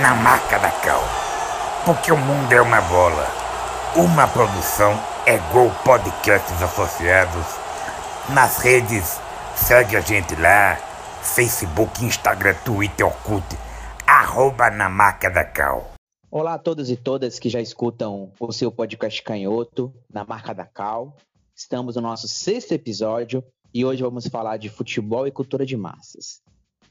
na marca da Cal. Porque o mundo é uma bola. Uma produção é Gol Podcasts Associados. Nas redes, segue a gente lá. Facebook, Instagram, Twitter, Orkut. Arroba na marca da Cal. Olá a todos e todas que já escutam o seu podcast canhoto na marca da Cal. Estamos no nosso sexto episódio e hoje vamos falar de futebol e cultura de massas.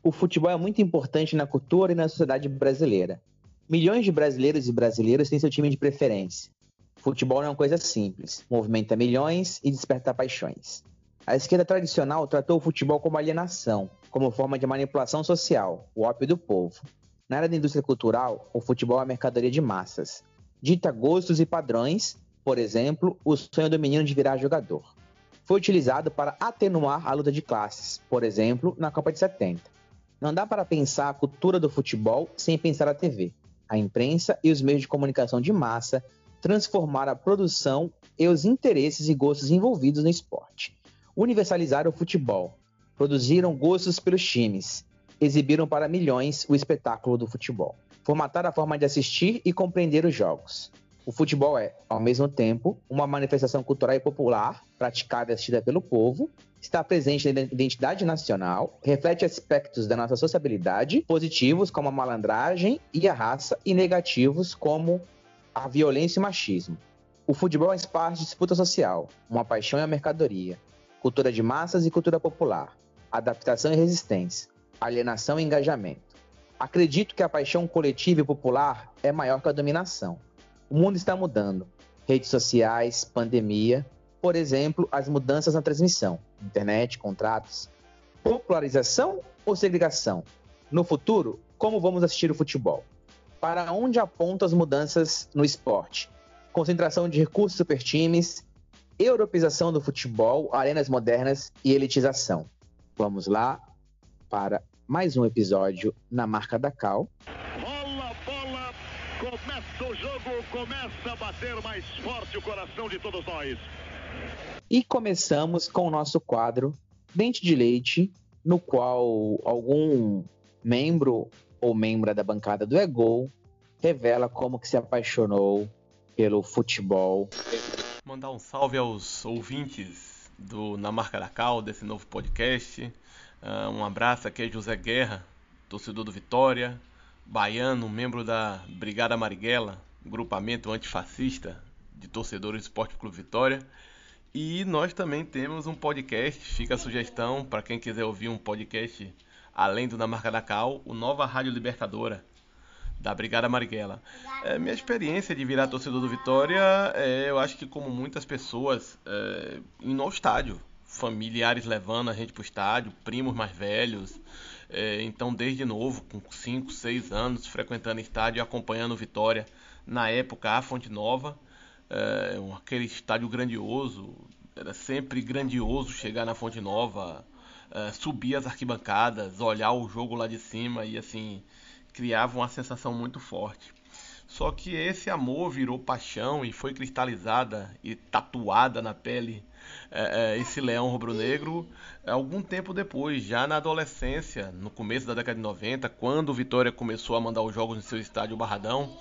O futebol é muito importante na cultura e na sociedade brasileira. Milhões de brasileiros e brasileiras têm seu time de preferência. Futebol não é uma coisa simples, movimenta milhões e desperta paixões. A esquerda tradicional tratou o futebol como alienação, como forma de manipulação social, o ópio do povo. Na área da indústria cultural, o futebol é mercadoria de massas. Dita gostos e padrões, por exemplo, o sonho do menino de virar jogador. Foi utilizado para atenuar a luta de classes, por exemplo, na Copa de 70. Não dá para pensar a cultura do futebol sem pensar a TV. A imprensa e os meios de comunicação de massa transformaram a produção e os interesses e gostos envolvidos no esporte. Universalizaram o futebol, produziram gostos pelos times, exibiram para milhões o espetáculo do futebol. Formataram a forma de assistir e compreender os jogos. O futebol é, ao mesmo tempo, uma manifestação cultural e popular, praticada e assistida pelo povo, está presente na identidade nacional, reflete aspectos da nossa sociabilidade, positivos como a malandragem e a raça, e negativos como a violência e o machismo. O futebol faz parte de disputa social, uma paixão e uma mercadoria, cultura de massas e cultura popular, adaptação e resistência, alienação e engajamento. Acredito que a paixão coletiva e popular é maior que a dominação. O mundo está mudando. Redes sociais, pandemia, por exemplo, as mudanças na transmissão, internet, contratos. Popularização ou segregação? No futuro, como vamos assistir o futebol? Para onde apontam as mudanças no esporte? Concentração de recursos super times, europeização do futebol, arenas modernas e elitização. Vamos lá para mais um episódio na marca da Cal. Bola, bola, começa o jogo, começa a bater mais forte o coração de todos nós. E começamos com o nosso quadro Dente de Leite, no qual algum membro ou membra da bancada do Egol revela como que se apaixonou pelo futebol. Mandar um salve aos ouvintes do Na Marca da Cal, desse novo podcast. Uh, um abraço aqui é José Guerra, torcedor do Vitória, baiano, membro da Brigada Marighella, grupamento antifascista de torcedores do Esporte Clube Vitória. E nós também temos um podcast, fica a sugestão para quem quiser ouvir um podcast além do Na Marca da Cal, o Nova Rádio Libertadora, da Brigada Marighella. É, minha experiência de virar torcedor do Vitória, é, eu acho que como muitas pessoas, é, indo estádio, familiares levando a gente para o estádio, primos mais velhos, é, então desde novo, com 5, 6 anos, frequentando estádio e acompanhando o Vitória, na época a Fonte Nova, é, aquele estádio grandioso, era sempre grandioso chegar na Fonte Nova, é, subir as arquibancadas, olhar o jogo lá de cima e assim criava uma sensação muito forte. Só que esse amor virou paixão e foi cristalizada e tatuada na pele é, esse leão rubro-negro algum tempo depois, já na adolescência, no começo da década de 90, quando o Vitória começou a mandar os jogos no seu estádio Barradão.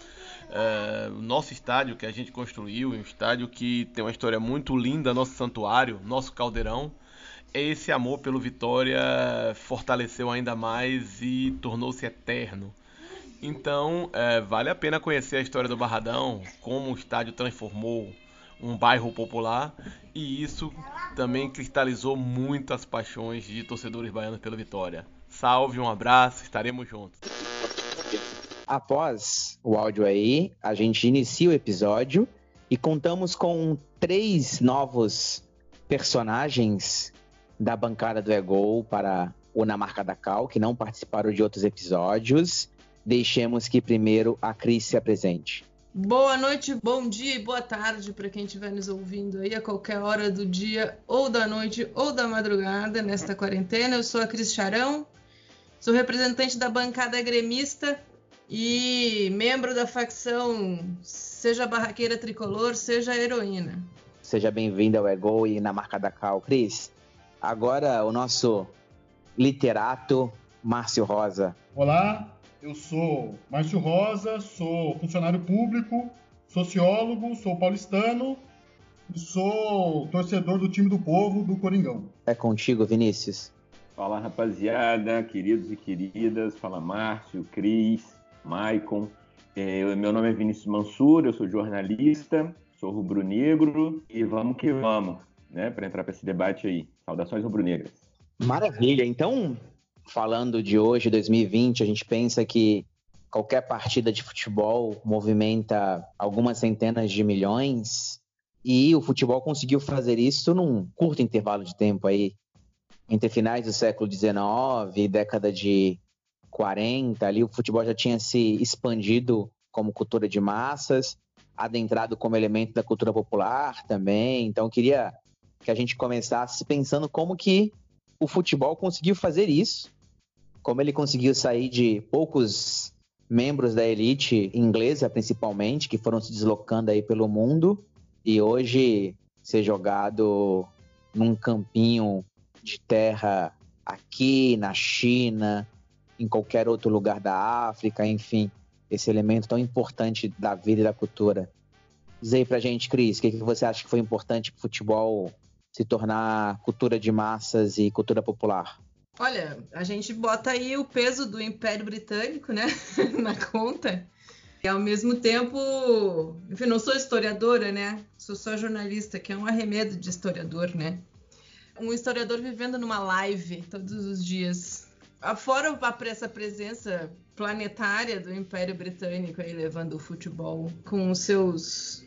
É, nosso estádio que a gente construiu, um estádio que tem uma história muito linda, nosso santuário, nosso caldeirão. Esse amor pelo Vitória fortaleceu ainda mais e tornou-se eterno. Então, é, vale a pena conhecer a história do Barradão, como o estádio transformou um bairro popular e isso também cristalizou muitas paixões de torcedores baianos pela Vitória. Salve, um abraço, estaremos juntos. Após o áudio aí, a gente inicia o episódio e contamos com três novos personagens da bancada do Egol para o Na Marca da Cal, que não participaram de outros episódios. deixemos que primeiro a Cris se apresente. Boa noite, bom dia e boa tarde para quem estiver nos ouvindo aí a qualquer hora do dia, ou da noite, ou da madrugada nesta quarentena. Eu sou a Cris Charão, sou representante da bancada gremista e membro da facção Seja Barraqueira Tricolor, Seja Heroína. Seja bem-vinda ao Ego e na marca da Cal. Cris, agora o nosso literato Márcio Rosa. Olá, eu sou Márcio Rosa, sou funcionário público, sociólogo, sou paulistano e sou torcedor do time do povo do Coringão. É contigo, Vinícius. Fala rapaziada, queridos e queridas, fala Márcio, Cris, Maicon. É, meu nome é Vinícius Mansur, eu sou jornalista, sou rubro-negro e vamos que vamos, né, para entrar para esse debate aí. Saudações rubro-negras. Maravilha. Então, falando de hoje, 2020, a gente pensa que qualquer partida de futebol movimenta algumas centenas de milhões e o futebol conseguiu fazer isso num curto intervalo de tempo aí, entre finais do século XIX e década de 40, ali o futebol já tinha se expandido como cultura de massas, adentrado como elemento da cultura popular também. Então, queria que a gente começasse pensando como que o futebol conseguiu fazer isso, como ele conseguiu sair de poucos membros da elite inglesa, principalmente, que foram se deslocando aí pelo mundo e hoje ser jogado num campinho de terra aqui na China, em qualquer outro lugar da África, enfim, esse elemento tão importante da vida e da cultura. Diz aí pra gente, Cris, o que, que você acha que foi importante para o futebol se tornar cultura de massas e cultura popular? Olha, a gente bota aí o peso do Império Britânico, né, na conta. E ao mesmo tempo, enfim, não sou historiadora, né? Sou só jornalista, que é um arremedo de historiador, né? Um historiador vivendo numa live todos os dias. Fora essa presença planetária do Império Britânico aí levando o futebol com seus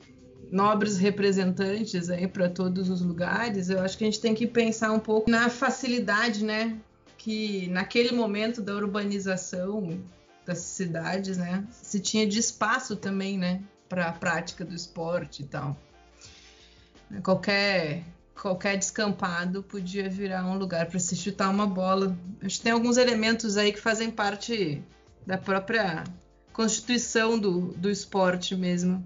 nobres representantes aí para todos os lugares, eu acho que a gente tem que pensar um pouco na facilidade, né, que naquele momento da urbanização das cidades, né, se tinha de espaço também, né, para a prática do esporte e tal. Qualquer qualquer descampado podia virar um lugar para se chutar uma bola. Acho que tem alguns elementos aí que fazem parte da própria constituição do, do esporte mesmo.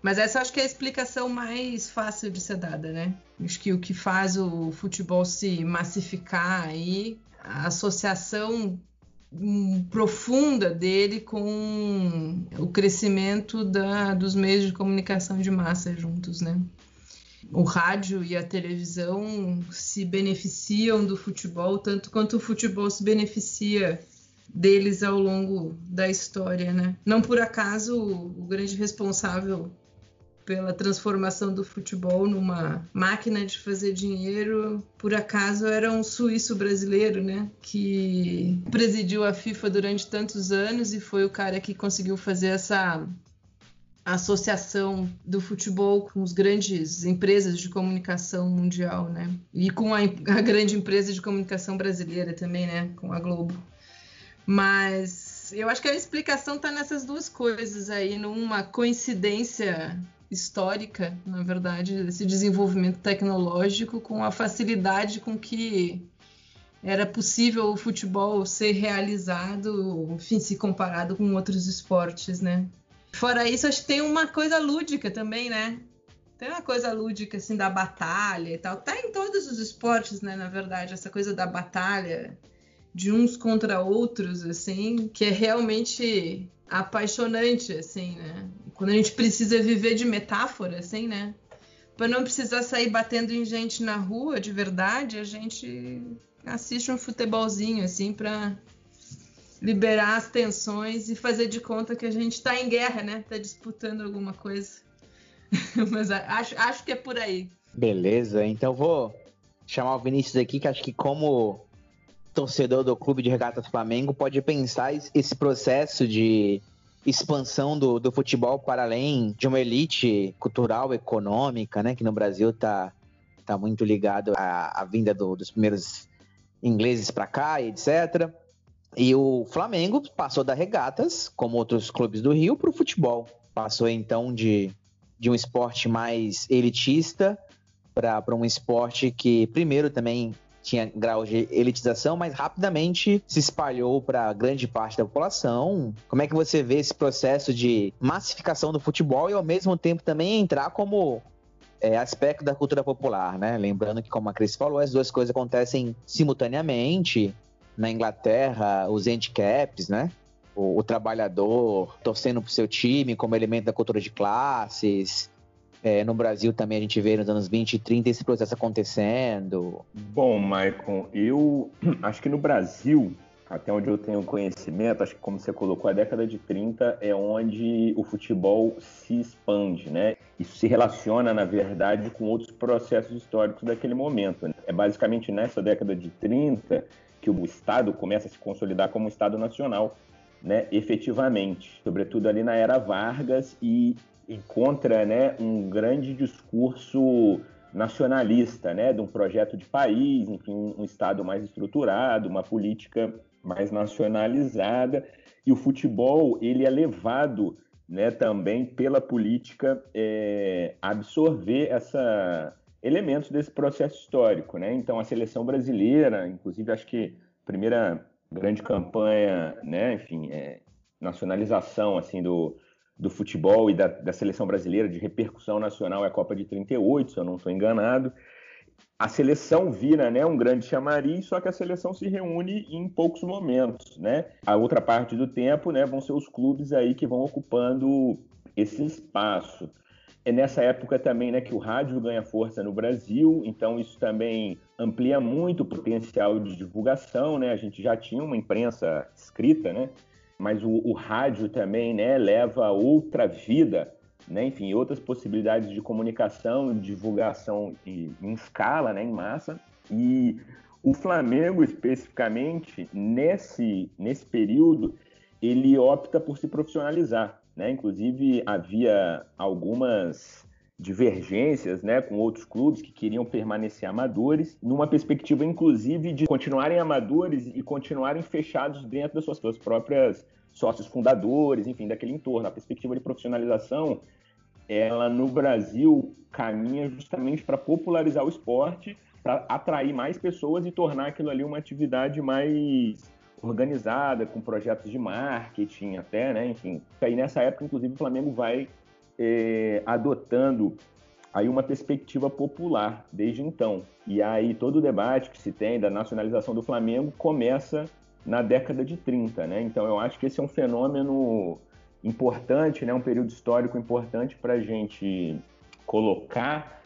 Mas essa acho que é a explicação mais fácil de ser dada, né? Acho que o que faz o futebol se massificar aí, a associação profunda dele com o crescimento da, dos meios de comunicação de massa juntos, né? O rádio e a televisão se beneficiam do futebol tanto quanto o futebol se beneficia deles ao longo da história, né? Não por acaso o grande responsável pela transformação do futebol numa máquina de fazer dinheiro, por acaso era um suíço brasileiro, né? Que presidiu a FIFA durante tantos anos e foi o cara que conseguiu fazer essa associação do futebol com as grandes empresas de comunicação mundial, né? E com a, a grande empresa de comunicação brasileira também, né? Com a Globo. Mas eu acho que a explicação está nessas duas coisas aí, numa coincidência histórica, na verdade, esse desenvolvimento tecnológico com a facilidade com que era possível o futebol ser realizado, enfim, se comparado com outros esportes, né? Fora isso, acho que tem uma coisa lúdica também, né? Tem uma coisa lúdica, assim, da batalha e tal. Tá em todos os esportes, né, na verdade, essa coisa da batalha de uns contra outros, assim, que é realmente apaixonante, assim, né? Quando a gente precisa viver de metáfora, assim, né? Para não precisar sair batendo em gente na rua de verdade, a gente assiste um futebolzinho, assim, para liberar as tensões e fazer de conta que a gente está em guerra, né? Está disputando alguma coisa. Mas acho, acho que é por aí. Beleza, então vou chamar o Vinícius aqui, que acho que como torcedor do Clube de Regatas Flamengo pode pensar esse processo de expansão do, do futebol para além de uma elite cultural, econômica, né? Que no Brasil tá, tá muito ligado à, à vinda do, dos primeiros ingleses para cá e etc. E o Flamengo passou da regatas, como outros clubes do Rio, para o futebol. Passou então de, de um esporte mais elitista para um esporte que, primeiro, também tinha grau de elitização, mas rapidamente se espalhou para grande parte da população. Como é que você vê esse processo de massificação do futebol e, ao mesmo tempo, também entrar como é, aspecto da cultura popular, né? Lembrando que, como a Cris falou, as duas coisas acontecem simultaneamente. Na Inglaterra, os handicaps, né? O, o trabalhador torcendo para o seu time como elemento da cultura de classes. É, no Brasil também a gente vê nos anos 20 e 30 esse processo acontecendo. Bom, Maicon, eu acho que no Brasil até onde eu tenho conhecimento, acho que como você colocou, a década de 30 é onde o futebol se expande, né? Isso se relaciona, na verdade, com outros processos históricos daquele momento. Né? É basicamente nessa década de 30 que o Estado começa a se consolidar como um Estado nacional, né? Efetivamente, sobretudo ali na era Vargas e encontra, né, um grande discurso nacionalista, né, de um projeto de país, enfim, um Estado mais estruturado, uma política mais nacionalizada, e o futebol ele é levado né, também pela política é, absorver essa elementos desse processo histórico, né? Então a seleção brasileira, inclusive acho que a primeira grande campanha, né, enfim, é, nacionalização assim do, do futebol e da, da seleção brasileira de repercussão nacional é a Copa de 38, se eu não estou enganado a seleção vira né, um grande chamariz, só que a seleção se reúne em poucos momentos. Né? A outra parte do tempo né, vão ser os clubes aí que vão ocupando esse espaço. É nessa época também né, que o rádio ganha força no Brasil, então isso também amplia muito o potencial de divulgação. Né? A gente já tinha uma imprensa escrita, né? mas o, o rádio também né, leva outra vida né? enfim, outras possibilidades de comunicação, divulgação em, em escala, né? em massa. E o Flamengo, especificamente, nesse, nesse período, ele opta por se profissionalizar. Né? Inclusive, havia algumas divergências né, com outros clubes que queriam permanecer amadores, numa perspectiva, inclusive, de continuarem amadores e continuarem fechados dentro das suas, suas próprias sócios fundadores, enfim, daquele entorno. A perspectiva de profissionalização, ela no Brasil caminha justamente para popularizar o esporte, para atrair mais pessoas e tornar aquilo ali uma atividade mais organizada, com projetos de marketing até, né? Enfim, aí nessa época, inclusive, o Flamengo vai é, adotando aí uma perspectiva popular desde então. E aí todo o debate que se tem da nacionalização do Flamengo começa na década de 30, né? Então eu acho que esse é um fenômeno importante, né? Um período histórico importante para a gente colocar,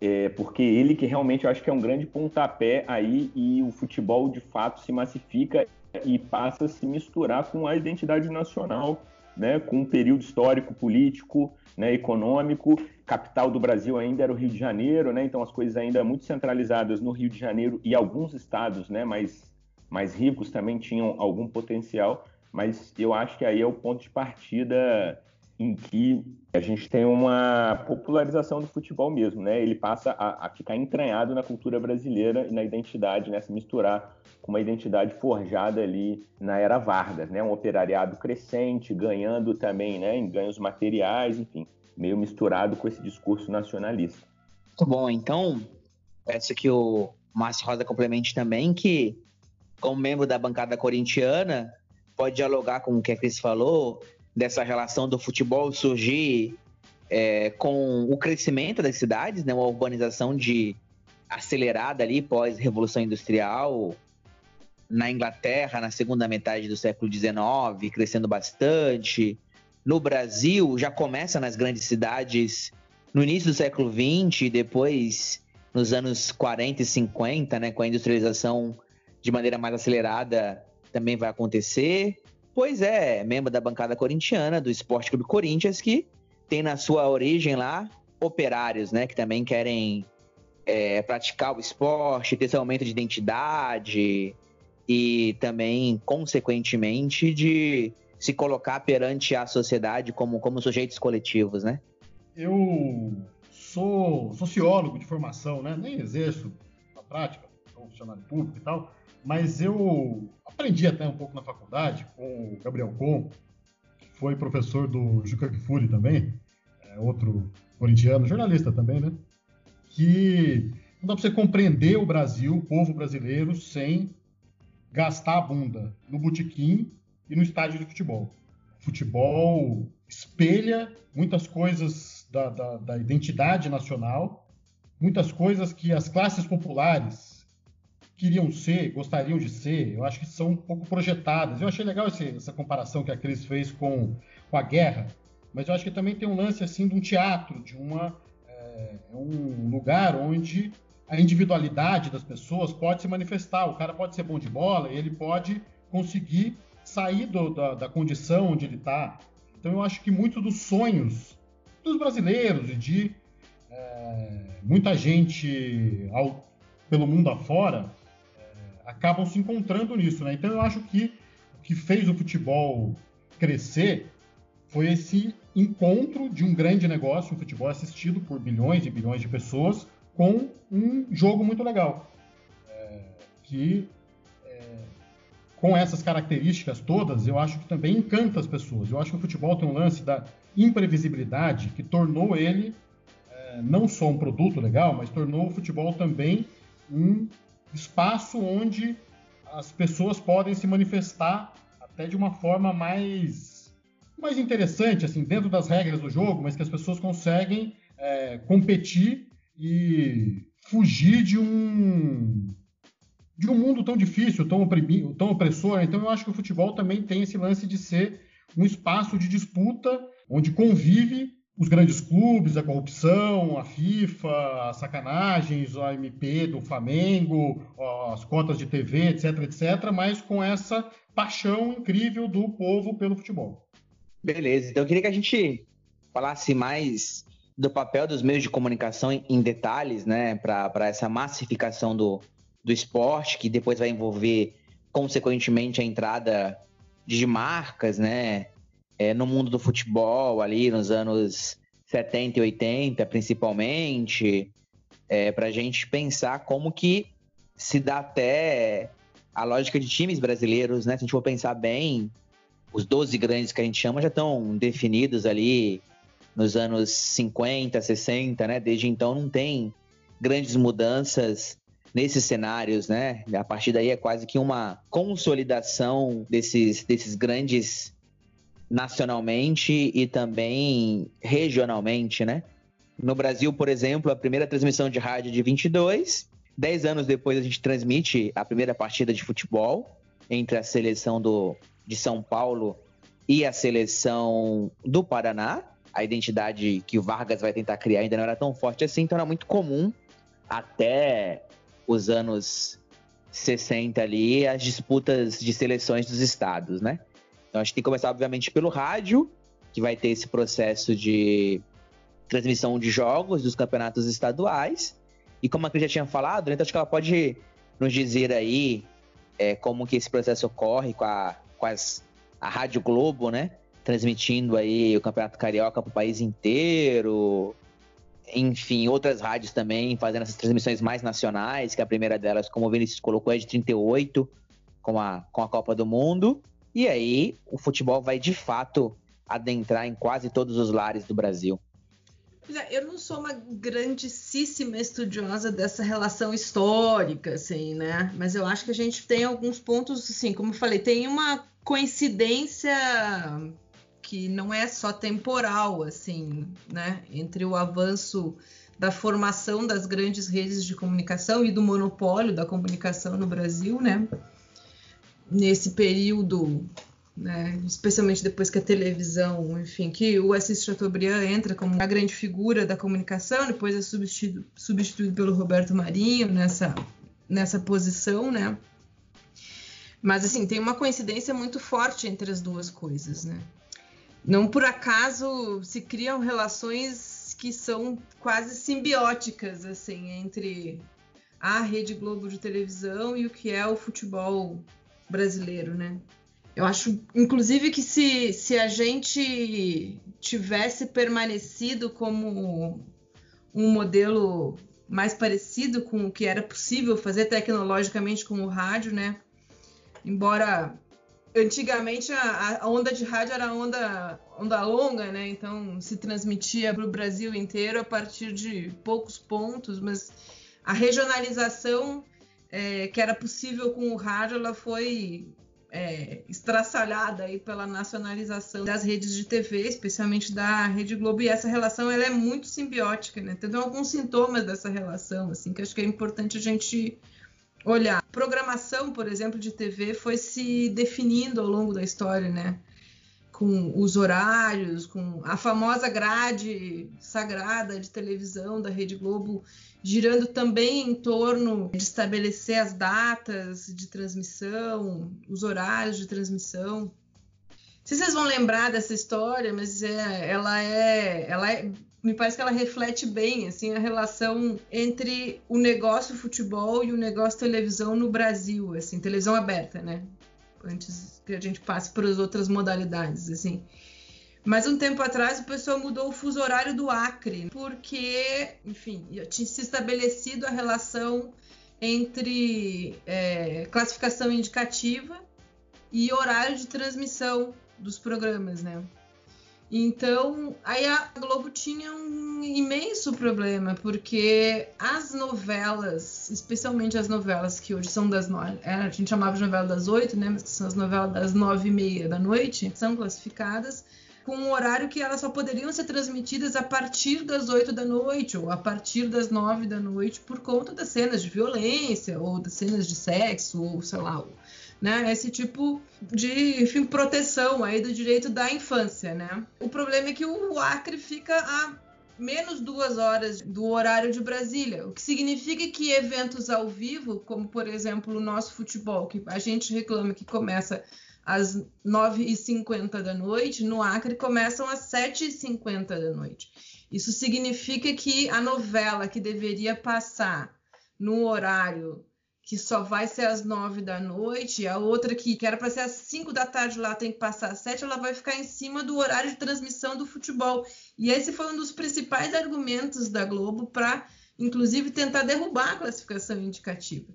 é, porque ele que realmente eu acho que é um grande pontapé aí e o futebol de fato se massifica e passa a se misturar com a identidade nacional, né? Com um período histórico, político, né? Econômico. Capital do Brasil ainda era o Rio de Janeiro, né? Então as coisas ainda muito centralizadas no Rio de Janeiro e alguns estados, né? Mais mais ricos também tinham algum potencial, mas eu acho que aí é o ponto de partida em que a gente tem uma popularização do futebol mesmo, né? Ele passa a, a, ficar entranhado na cultura brasileira e na identidade, né? Se misturar com uma identidade forjada ali na era Vargas, né? Um operariado crescente, ganhando também, né? Em ganhos materiais, enfim, meio misturado com esse discurso nacionalista. Muito bom, então, peço que o Márcio Rosa complemente também que como membro da bancada corintiana, pode dialogar com o que a Cris falou, dessa relação do futebol surgir é, com o crescimento das cidades, né, uma urbanização de acelerada ali pós-revolução industrial, na Inglaterra, na segunda metade do século XIX, crescendo bastante. No Brasil, já começa nas grandes cidades no início do século XX, depois nos anos 40 e 50, né, com a industrialização de maneira mais acelerada também vai acontecer. Pois é, membro da bancada corintiana do Esporte Clube Corinthians, que tem na sua origem lá operários, né, que também querem é, praticar o esporte, ter esse aumento de identidade e também, consequentemente, de se colocar perante a sociedade como, como sujeitos coletivos, né? Eu sou sociólogo de formação, né? Nem exerço na prática, sou funcionário público e tal, mas eu aprendi até um pouco na faculdade com o Gabriel Com, que foi professor do Juca Kfouri também, é outro corintiano, jornalista também, né? Que não dá para você compreender o Brasil, o povo brasileiro, sem gastar a bunda no botequim e no estádio de futebol. Futebol espelha muitas coisas da, da, da identidade nacional, muitas coisas que as classes populares queriam ser, gostariam de ser, eu acho que são um pouco projetadas. Eu achei legal esse, essa comparação que a Cris fez com, com a guerra, mas eu acho que também tem um lance assim de um teatro, de uma é, um lugar onde a individualidade das pessoas pode se manifestar. O cara pode ser bom de bola ele pode conseguir sair do, da, da, condição onde ele está. Então eu acho que muitos dos sonhos dos brasileiros e de é, muita gente ao, pelo mundo afora acabam se encontrando nisso. Né? Então eu acho que o que fez o futebol crescer foi esse encontro de um grande negócio, um futebol assistido por bilhões e bilhões de pessoas, com um jogo muito legal. É, que é, com essas características todas, eu acho que também encanta as pessoas. Eu acho que o futebol tem um lance da imprevisibilidade que tornou ele é, não só um produto legal, mas tornou o futebol também um espaço onde as pessoas podem se manifestar até de uma forma mais mais interessante, assim, dentro das regras do jogo, mas que as pessoas conseguem é, competir e fugir de um de um mundo tão difícil, tão, oprimido, tão opressor. Então eu acho que o futebol também tem esse lance de ser um espaço de disputa onde convive os grandes clubes, a corrupção, a FIFA, as sacanagens, a MP do Flamengo, as cotas de TV, etc, etc, mas com essa paixão incrível do povo pelo futebol. Beleza, então eu queria que a gente falasse mais do papel dos meios de comunicação em, em detalhes, né, para essa massificação do, do esporte, que depois vai envolver, consequentemente, a entrada de marcas, né, é, no mundo do futebol, ali nos anos 70 e 80, principalmente, é, para a gente pensar como que se dá até a lógica de times brasileiros, né? Se a gente for pensar bem, os 12 grandes que a gente chama já estão definidos ali nos anos 50, 60, né? Desde então não tem grandes mudanças nesses cenários, né? A partir daí é quase que uma consolidação desses, desses grandes nacionalmente e também regionalmente, né? No Brasil, por exemplo, a primeira transmissão de rádio de 22, dez anos depois a gente transmite a primeira partida de futebol entre a seleção do, de São Paulo e a seleção do Paraná a identidade que o Vargas vai tentar criar ainda não era tão forte assim, então era muito comum até os anos 60 ali as disputas de seleções dos estados, né? Então a gente tem que começar, obviamente, pelo rádio, que vai ter esse processo de transmissão de jogos dos campeonatos estaduais. E como a Cris já tinha falado, então acho que ela pode nos dizer aí é, como que esse processo ocorre com a, com as, a Rádio Globo, né? transmitindo aí o Campeonato Carioca para o país inteiro. Enfim, outras rádios também fazendo essas transmissões mais nacionais, que a primeira delas, como o Vinícius colocou, é de 38, com a, com a Copa do Mundo. E aí o futebol vai de fato adentrar em quase todos os lares do Brasil. É, eu não sou uma grandíssima estudiosa dessa relação histórica, assim, né? Mas eu acho que a gente tem alguns pontos, assim, como eu falei, tem uma coincidência que não é só temporal, assim, né? Entre o avanço da formação das grandes redes de comunicação e do monopólio da comunicação no Brasil, né? Nesse período, né? especialmente depois que a televisão, enfim, que o Assis Chateaubriand entra como uma grande figura da comunicação, depois é substituído, substituído pelo Roberto Marinho nessa, nessa posição, né? Mas assim, tem uma coincidência muito forte entre as duas coisas, né? Não por acaso se criam relações que são quase simbióticas assim entre a Rede Globo de televisão e o que é o futebol brasileiro, né? Eu acho, inclusive, que se, se a gente tivesse permanecido como um modelo mais parecido com o que era possível fazer tecnologicamente com o rádio, né? Embora antigamente a, a onda de rádio era onda, onda longa, né? Então se transmitia para o Brasil inteiro a partir de poucos pontos, mas a regionalização é, que era possível com o rádio, ela foi é, estraçalhada aí pela nacionalização das redes de TV, especialmente da Rede Globo, e essa relação ela é muito simbiótica, né? Tem alguns sintomas dessa relação, assim, que acho que é importante a gente olhar. Programação, por exemplo, de TV foi se definindo ao longo da história, né? Com os horários, com a famosa grade sagrada de televisão da Rede Globo girando também em torno de estabelecer as datas de transmissão, os horários de transmissão. Se vocês vão lembrar dessa história, mas é, ela é, ela é, me parece que ela reflete bem assim a relação entre o negócio futebol e o negócio televisão no Brasil, assim, televisão aberta, né? Antes que a gente passe para as outras modalidades, assim. Mas um tempo atrás o pessoal mudou o fuso horário do Acre, porque, enfim, tinha se estabelecido a relação entre é, classificação indicativa e horário de transmissão dos programas, né? Então, aí a Globo tinha um imenso problema, porque as novelas, especialmente as novelas que hoje são das nove, é, a gente chamava de novela das oito, né? Mas que são as novelas das nove e meia da noite, são classificadas com um horário que elas só poderiam ser transmitidas a partir das 8 da noite ou a partir das 9 da noite por conta das cenas de violência ou das cenas de sexo ou sei lá, né? Esse tipo de, enfim, proteção aí do direito da infância, né? O problema é que o Acre fica a menos duas horas do horário de Brasília, o que significa que eventos ao vivo, como por exemplo o nosso futebol, que a gente reclama que começa às 9h50 da noite, no Acre começam às 7h50 da noite. Isso significa que a novela que deveria passar no horário que só vai ser às 9 da noite, a outra que, que era para ser às 5 da tarde lá tem que passar às 7, ela vai ficar em cima do horário de transmissão do futebol. E esse foi um dos principais argumentos da Globo para, inclusive, tentar derrubar a classificação indicativa.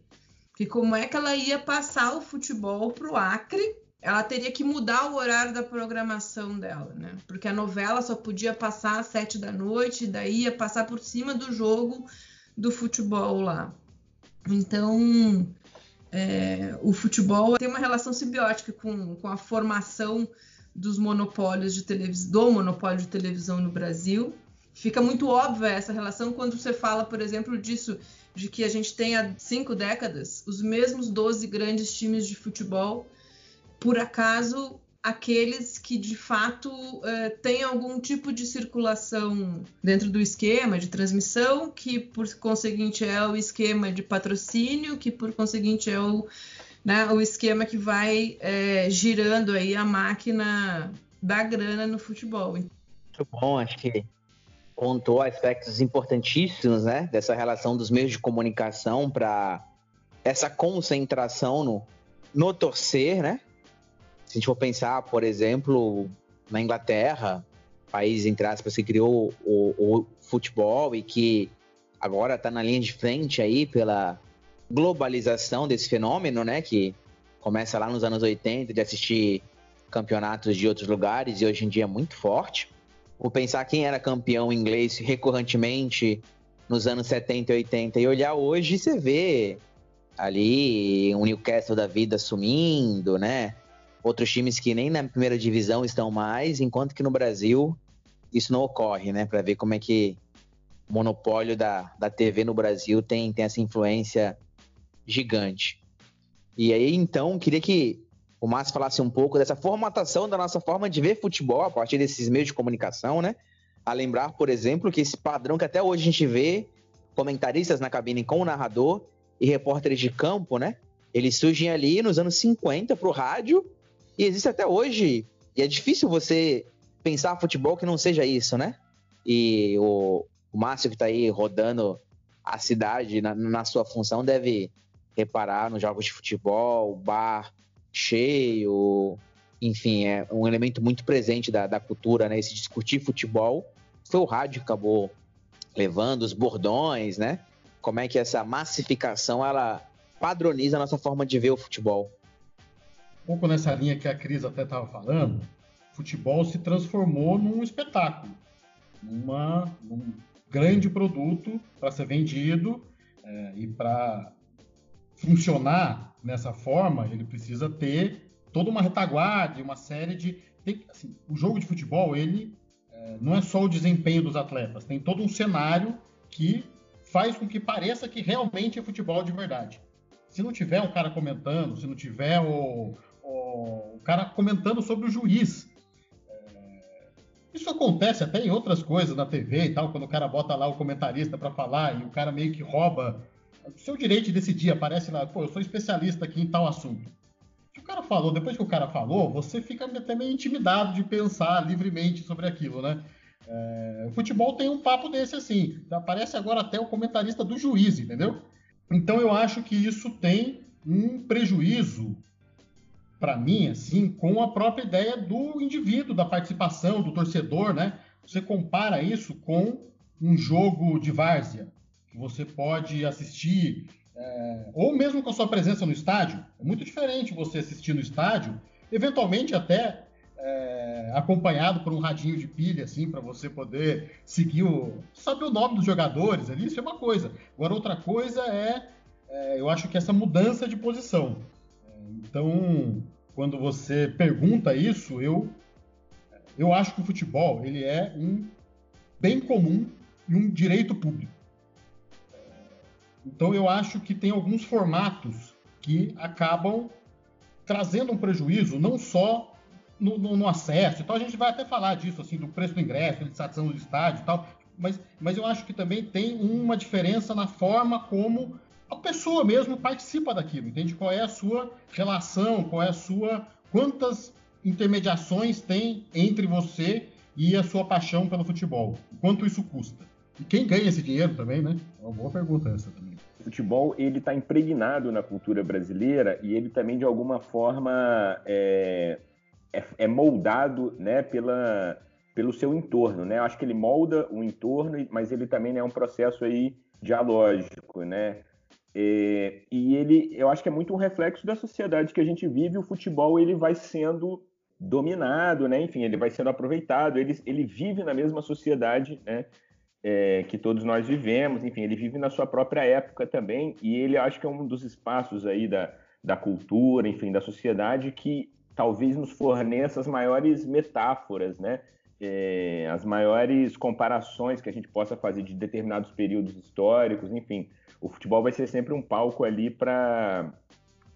Que como é que ela ia passar o futebol para o Acre ela teria que mudar o horário da programação dela, né? Porque a novela só podia passar às sete da noite, daí ia passar por cima do jogo do futebol lá. Então, é, o futebol tem uma relação simbiótica com, com a formação dos monopólios de televisão, do monopólio de televisão no Brasil. Fica muito óbvia essa relação quando você fala, por exemplo, disso, de que a gente tem há cinco décadas os mesmos 12 grandes times de futebol por acaso aqueles que de fato uh, têm algum tipo de circulação dentro do esquema de transmissão, que por conseguinte é o esquema de patrocínio, que por conseguinte é o, né, o esquema que vai é, girando aí a máquina da grana no futebol. Muito bom, acho que contou aspectos importantíssimos né, dessa relação dos meios de comunicação para essa concentração no, no torcer, né? Se a gente for pensar, por exemplo, na Inglaterra, país, entre aspas, que criou o, o futebol e que agora está na linha de frente aí pela globalização desse fenômeno, né? Que começa lá nos anos 80 de assistir campeonatos de outros lugares e hoje em dia é muito forte. Vou pensar quem era campeão inglês recorrentemente nos anos 70 e 80 e olhar hoje, você vê ali um Newcastle da vida sumindo, né? Outros times que nem na primeira divisão estão mais, enquanto que no Brasil isso não ocorre, né? Para ver como é que o monopólio da, da TV no Brasil tem, tem essa influência gigante. E aí, então, queria que o Márcio falasse um pouco dessa formatação da nossa forma de ver futebol a partir desses meios de comunicação, né? A lembrar, por exemplo, que esse padrão que até hoje a gente vê, comentaristas na cabine com o narrador e repórteres de campo, né? Eles surgem ali nos anos 50 para o rádio e existe até hoje, e é difícil você pensar futebol que não seja isso, né? E o, o Márcio que está aí rodando a cidade na, na, sua função deve reparar nos jogos de futebol, bar cheio, enfim, é um elemento muito presente da, da cultura, né? Esse discutir futebol foi o rádio que acabou levando os bordões, né? como é que essa massificação ela padroniza a nossa forma de ver o futebol. Pouco nessa linha que a Cris até estava falando, futebol se transformou num espetáculo, numa, num grande produto para ser vendido é, e para funcionar nessa forma, ele precisa ter toda uma retaguarda, uma série de. Tem, assim, o jogo de futebol, ele é, não é só o desempenho dos atletas, tem todo um cenário que faz com que pareça que realmente é futebol de verdade. Se não tiver um cara comentando, se não tiver o, o, cara comentando sobre o juiz. É, isso acontece até em outras coisas na TV e tal, quando o cara bota lá o comentarista para falar e o cara meio que rouba o seu direito de decidir, aparece lá, pô, eu sou especialista aqui em tal assunto. Se o cara falou, depois que o cara falou, você fica até meio intimidado de pensar livremente sobre aquilo, né? É, o futebol tem um papo desse assim. Aparece agora até o comentarista do juiz, entendeu? Então eu acho que isso tem um prejuízo para mim, assim, com a própria ideia do indivíduo, da participação, do torcedor, né? Você compara isso com um jogo de várzea, que você pode assistir é, ou mesmo com a sua presença no estádio. É muito diferente você assistir no estádio, eventualmente até é, acompanhado por um radinho de pilha, assim, para você poder seguir o. saber o nome dos jogadores ali, isso é uma coisa. Agora, outra coisa é, é eu acho que essa mudança de posição. Então, quando você pergunta isso, eu, eu acho que o futebol ele é um bem comum e um direito público. Então eu acho que tem alguns formatos que acabam trazendo um prejuízo, não só no, no, no acesso. Então a gente vai até falar disso, assim, do preço do ingresso, licitação do estádio e tal. Mas, mas eu acho que também tem uma diferença na forma como a pessoa mesmo participa daquilo, entende? Qual é a sua relação, qual é a sua. quantas intermediações tem entre você e a sua paixão pelo futebol? Quanto isso custa? E quem ganha esse dinheiro também, né? É uma boa pergunta essa também. O futebol ele está impregnado na cultura brasileira e ele também de alguma forma é, é, é, moldado, né, pela, pelo seu entorno, né? Eu acho que ele molda o entorno, mas ele também é um processo aí dialógico, né? É, e ele, eu acho que é muito um reflexo da sociedade que a gente vive. O futebol ele vai sendo dominado, né? Enfim, ele vai sendo aproveitado. Ele, ele vive na mesma sociedade, né? é, que todos nós vivemos, enfim, ele vive na sua própria época também, e ele acho que é um dos espaços aí da, da cultura, enfim, da sociedade que talvez nos forneça as maiores metáforas, né? É, as maiores comparações que a gente possa fazer de determinados períodos históricos, enfim, o futebol vai ser sempre um palco ali para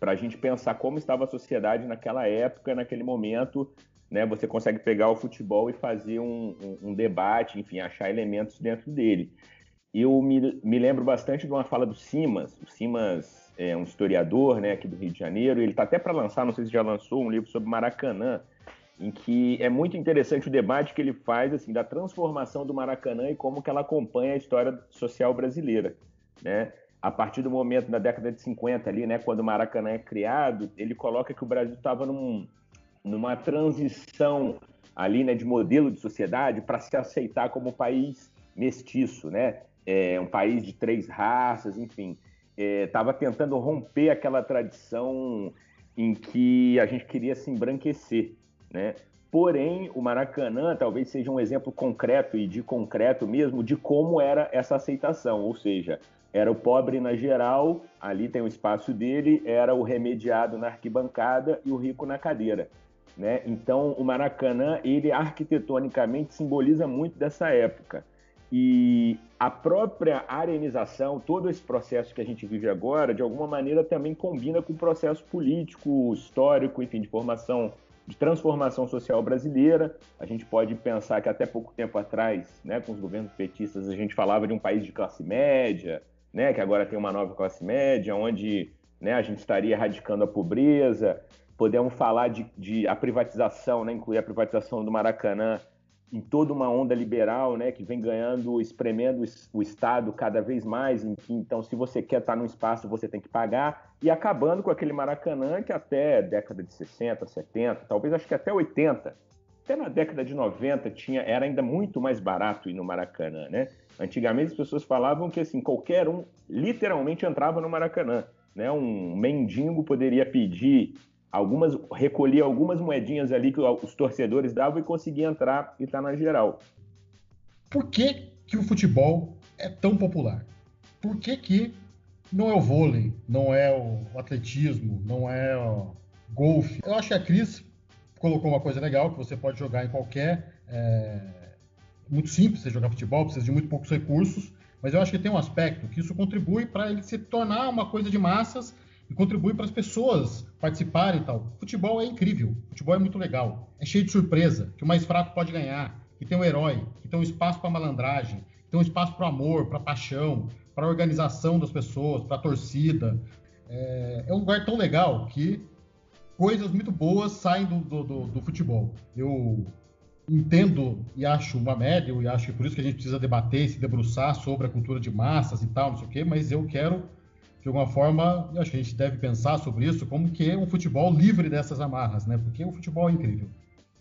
a gente pensar como estava a sociedade naquela época, naquele momento, né, você consegue pegar o futebol e fazer um, um, um, debate, enfim, achar elementos dentro dele. Eu me, me lembro bastante de uma fala do Simas. O Simas é um historiador né, aqui do Rio de Janeiro. Ele está até para lançar, não sei se já lançou, um livro sobre Maracanã, em que é muito interessante o debate que ele faz assim da transformação do Maracanã e como que ela acompanha a história social brasileira. Né? A partir do momento da década de 50 ali, né, quando o Maracanã é criado, ele coloca que o Brasil estava num, numa transição ali, né, de modelo de sociedade para se aceitar como país mestiço, né? É, um país de três raças, enfim. Estava é, tentando romper aquela tradição em que a gente queria se embranquecer, né? Porém, o Maracanã talvez seja um exemplo concreto e de concreto mesmo de como era essa aceitação, ou seja, era o pobre na geral, ali tem o espaço dele, era o remediado na arquibancada e o rico na cadeira. Né? Então, o Maracanã, ele arquitetonicamente simboliza muito dessa época. E a própria arenização, todo esse processo que a gente vive agora, de alguma maneira também combina com o processo político, histórico, enfim, de formação, de transformação social brasileira. A gente pode pensar que até pouco tempo atrás, né, com os governos petistas, a gente falava de um país de classe média, né, que agora tem uma nova classe média, onde né, a gente estaria erradicando a pobreza podemos falar de, de, a privatização, né, incluir a privatização do Maracanã em toda uma onda liberal, né, que vem ganhando, espremendo o Estado cada vez mais. Então, se você quer estar num espaço, você tem que pagar. E acabando com aquele Maracanã que até década de 60, 70, talvez acho que até 80, até na década de 90 tinha, era ainda muito mais barato ir no Maracanã, né? Antigamente as pessoas falavam que assim qualquer um literalmente entrava no Maracanã. Né? Um mendigo poderia pedir algumas, recolher algumas moedinhas ali que os torcedores davam e conseguia entrar e estar tá na geral. Por que, que o futebol é tão popular? Por que, que não é o vôlei, não é o atletismo, não é o golfe? Eu acho que a Cris colocou uma coisa legal, que você pode jogar em qualquer. É, muito simples você jogar futebol, precisa de muito poucos recursos, mas eu acho que tem um aspecto que isso contribui para ele se tornar uma coisa de massas e contribui para as pessoas participarem e tal. Futebol é incrível, futebol é muito legal, é cheio de surpresa, que o mais fraco pode ganhar, que tem um herói, que tem um espaço para malandragem, que tem um espaço para amor, para paixão, para organização das pessoas, para torcida. É, é, um lugar tão legal que coisas muito boas saem do, do, do, do futebol. Eu entendo e acho uma média, e acho que por isso que a gente precisa debater e se debruçar sobre a cultura de massas e tal, não sei o quê, mas eu quero, de alguma forma, acho que a gente deve pensar sobre isso, como que é um futebol livre dessas amarras, né? Porque o futebol é incrível.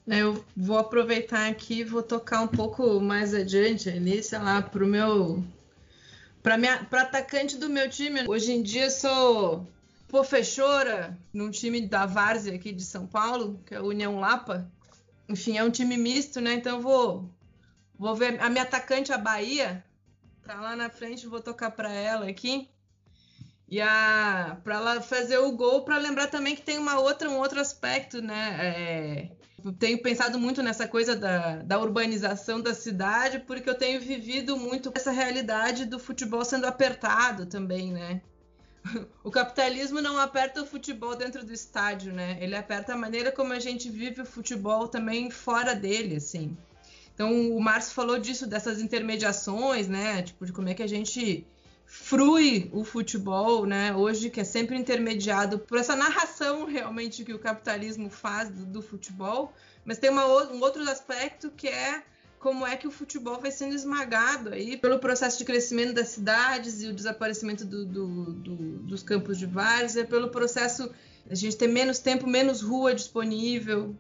Eu vou aproveitar aqui vou tocar um pouco mais adiante ali, sei lá, pro meu. Pra, minha, atacante do meu time. Hoje em dia sou professora num time da Várzea aqui de São Paulo, que é a União Lapa enfim, é um time misto, né? Então vou, vou ver a minha atacante, a Bahia, tá lá na frente, vou tocar para ela aqui. E a para ela fazer o gol, para lembrar também que tem uma outra, um outro aspecto, né? É, tenho pensado muito nessa coisa da, da urbanização da cidade, porque eu tenho vivido muito essa realidade do futebol sendo apertado também, né? O capitalismo não aperta o futebol dentro do estádio, né? Ele aperta a maneira como a gente vive o futebol também fora dele, assim. Então, o Márcio falou disso, dessas intermediações, né? Tipo, de como é que a gente frui o futebol, né? Hoje, que é sempre intermediado por essa narração realmente que o capitalismo faz do, do futebol. Mas tem uma, um outro aspecto que é como é que o futebol vai sendo esmagado aí pelo processo de crescimento das cidades e o desaparecimento do, do, do, dos campos de várzea, pelo processo a gente ter menos tempo, menos rua disponível,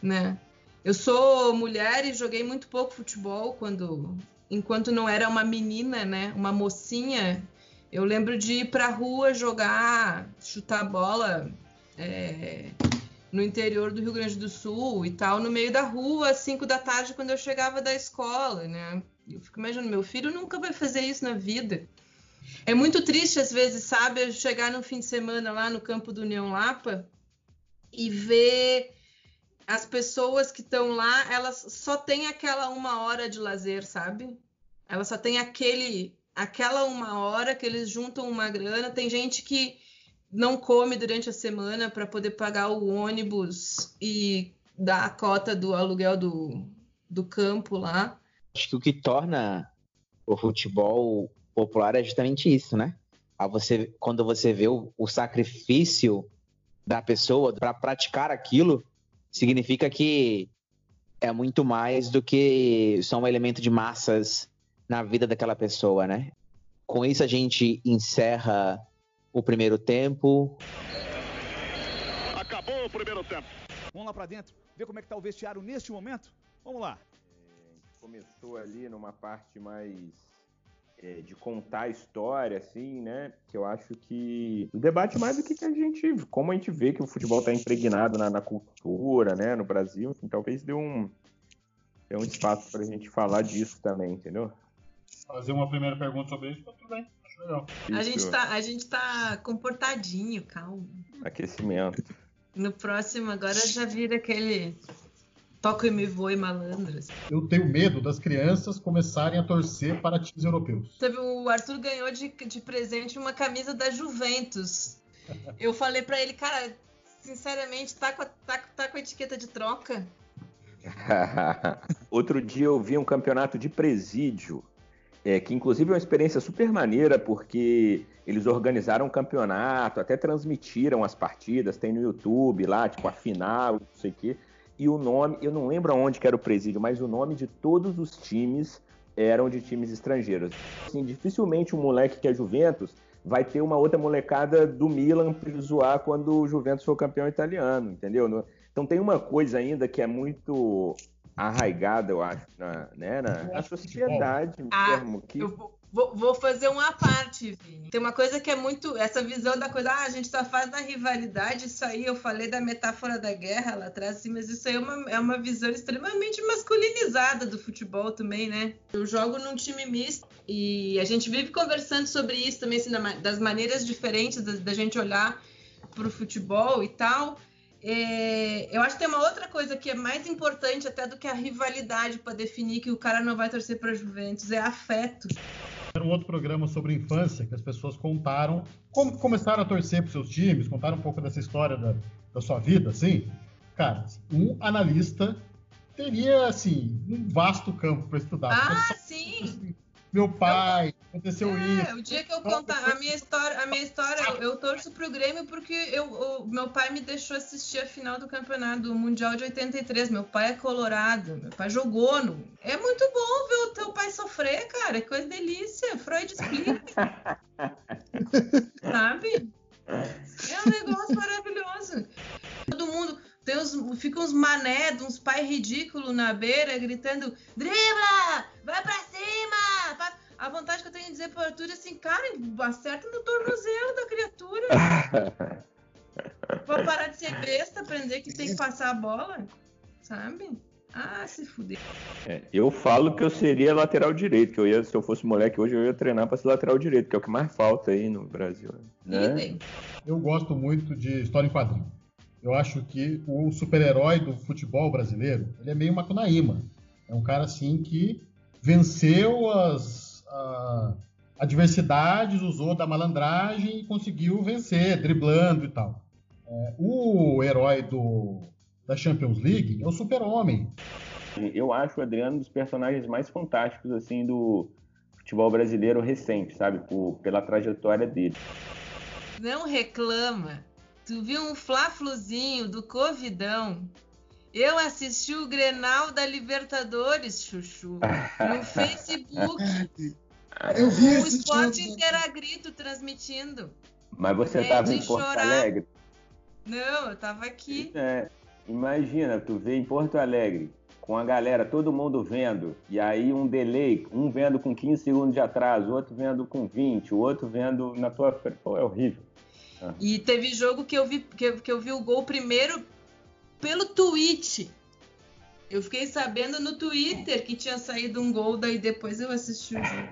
né? Eu sou mulher e joguei muito pouco futebol quando, enquanto não era uma menina, né? Uma mocinha. Eu lembro de ir pra rua jogar, chutar bola. É no interior do Rio Grande do Sul e tal, no meio da rua, às 5 da tarde, quando eu chegava da escola, né? Eu fico imaginando, meu filho nunca vai fazer isso na vida. É muito triste, às vezes, sabe, eu chegar no fim de semana lá no campo do União Lapa e ver as pessoas que estão lá, elas só têm aquela uma hora de lazer, sabe? Elas só têm aquele, aquela uma hora que eles juntam uma grana. Tem gente que não come durante a semana para poder pagar o ônibus e dar a cota do aluguel do, do campo lá. Acho que o que torna o futebol popular é justamente isso, né? A você, quando você vê o, o sacrifício da pessoa para praticar aquilo, significa que é muito mais do que só um elemento de massas na vida daquela pessoa, né? Com isso a gente encerra o primeiro tempo. Acabou o primeiro tempo. Vamos lá para dentro, ver como é que tá o vestiário neste momento. Vamos lá. É, começou ali numa parte mais é, de contar a história, assim, né? Que eu acho que o debate mais do que a gente, como a gente vê que o futebol está impregnado na, na, cultura, né? No Brasil, assim, talvez dê um, dê um espaço para a gente falar disso também, entendeu? Fazer uma primeira pergunta sobre isso, tá tudo bem. A gente, tá, a gente tá comportadinho, calma. Aquecimento. No próximo, agora já vira aquele toca e me voe malandras. Eu tenho medo das crianças começarem a torcer para times europeus. Teve, o Arthur ganhou de, de presente uma camisa da Juventus. Eu falei para ele, cara, sinceramente, tá com, a, tá, tá com a etiqueta de troca? Outro dia eu vi um campeonato de presídio é, que inclusive é uma experiência super maneira, porque eles organizaram um campeonato, até transmitiram as partidas, tem no YouTube lá, tipo, a final, não sei o quê. E o nome, eu não lembro aonde que era o presídio, mas o nome de todos os times eram de times estrangeiros. Assim, dificilmente um moleque que é Juventus vai ter uma outra molecada do Milan para zoar quando o Juventus for campeão italiano, entendeu? Então tem uma coisa ainda que é muito arraigada, eu acho, na, né, na, na sociedade Ah, mesmo. Que... Eu vou, vou- fazer uma parte, Vini. Tem uma coisa que é muito. Essa visão da coisa, ah, a gente só faz na rivalidade, isso aí eu falei da metáfora da guerra lá atrás, assim, mas isso aí é uma, é uma visão extremamente masculinizada do futebol também, né? Eu jogo num time misto e a gente vive conversando sobre isso também, assim, das maneiras diferentes da, da gente olhar pro futebol e tal. É, eu acho que tem uma outra coisa que é mais importante até do que a rivalidade para definir que o cara não vai torcer para Juventus, é afeto. Era um outro programa sobre infância que as pessoas contaram como começaram a torcer para seus times, contaram um pouco dessa história da, da sua vida, assim. Cara, um analista teria, assim, um vasto campo para estudar. Ah, sim! Meu pai, aconteceu É, isso. o dia que eu contar a minha história, a minha história, eu, eu torço pro Grêmio porque eu, o meu pai me deixou assistir a final do campeonato Mundial de 83. Meu pai é colorado, meu pai jogou no. É muito bom ver o teu pai sofrer, cara. Que coisa delícia. Freud explica. Sabe? É um negócio maravilhoso. Todo mundo. Tem uns, fica uns mané, uns pais ridículos na beira, gritando: dribla! Vai pra A vontade que eu tenho de dizer pro Arthur é assim, cara, acerta no tornozelo da criatura. Vou parar de ser besta, aprender que tem que passar a bola. Sabe? Ah, se fuder. É, eu falo que eu seria lateral direito, que eu ia, se eu fosse moleque hoje, eu ia treinar para ser lateral direito, que é o que mais falta aí no Brasil. Né? Eu gosto muito de história em quadrinho. Eu acho que o super-herói do futebol brasileiro, ele é meio Macunaíma. É um cara assim que venceu as a- adversidades, usou da malandragem e conseguiu vencer, driblando e tal. É, o herói do, da Champions League é o super-homem. Eu acho o Adriano um dos personagens mais fantásticos assim do futebol brasileiro recente, sabe? Por, pela trajetória dele. Não reclama. Tu viu um flafluzinho do Covidão. Eu assisti o Grenal da Libertadores, Chuchu, no Facebook. Eu vi O Esporte jogo. Interagrito transmitindo. Mas você É, estava de em Porto chorar. Alegre. Não, eu tava aqui. É, imagina, tu vê em Porto Alegre, com a galera, todo mundo vendo, e aí um delay, um vendo com 15 segundos de atraso, outro vendo com 20, o outro vendo na tua frente. Pô, é horrível. E teve jogo que eu vi que, eu- que eu vi o gol primeiro pelo tweet. Eu fiquei sabendo no Twitter que tinha saído um gol, daí depois eu assisti o jogo.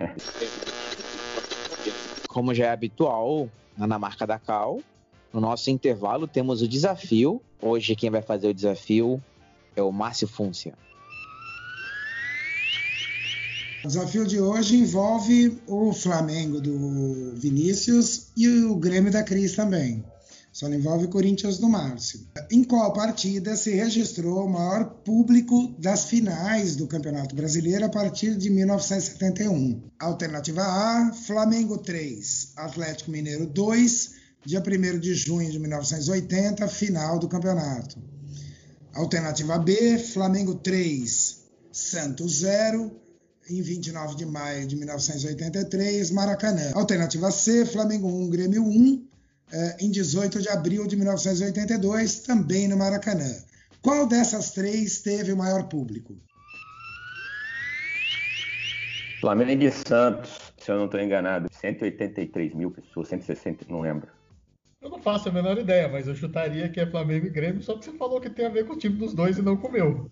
Como já é habitual na marca da Cal, no nosso intervalo temos o desafio. Hoje quem vai fazer o desafio é o Márcio Fúncia. O desafio de hoje envolve o Flamengo do Vinícius e o Grêmio da Cris também. Só envolve Corinthians do Márcio. Em qual partida se registrou o maior público das finais do Campeonato Brasileiro a partir de 1971? Alternativa A, Flamengo 3, Atlético Mineiro 2, dia 1 de junho de 1980, final do campeonato. Alternativa B, Flamengo 3, Santos 0, em 29 de maio de 1983, Maracanã. Alternativa C, Flamengo 1, Grêmio 1, eh, em 18 de abril de 1982, também no Maracanã. Qual dessas três teve o maior público? Flamengo e Santos, se eu não estou enganado, 183 mil pessoas, 160, não lembro. Eu não faço a menor ideia, mas eu chutaria que é Flamengo e Grêmio, só que você falou que tem a ver com o time dos dois e não com o meu.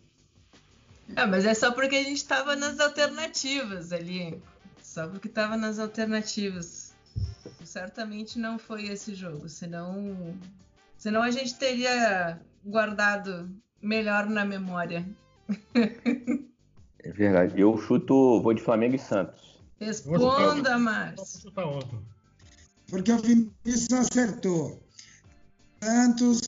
Ah, mas é só porque a gente tava nas alternativas ali. Só porque tava nas alternativas. Certamente não foi esse jogo, senão. Senão a gente teria guardado melhor na memória. É verdade. Eu chuto, vou de Flamengo e Santos. Responda, Vou Márcio. chutar outro. Porque o Vinícius acertou. Santos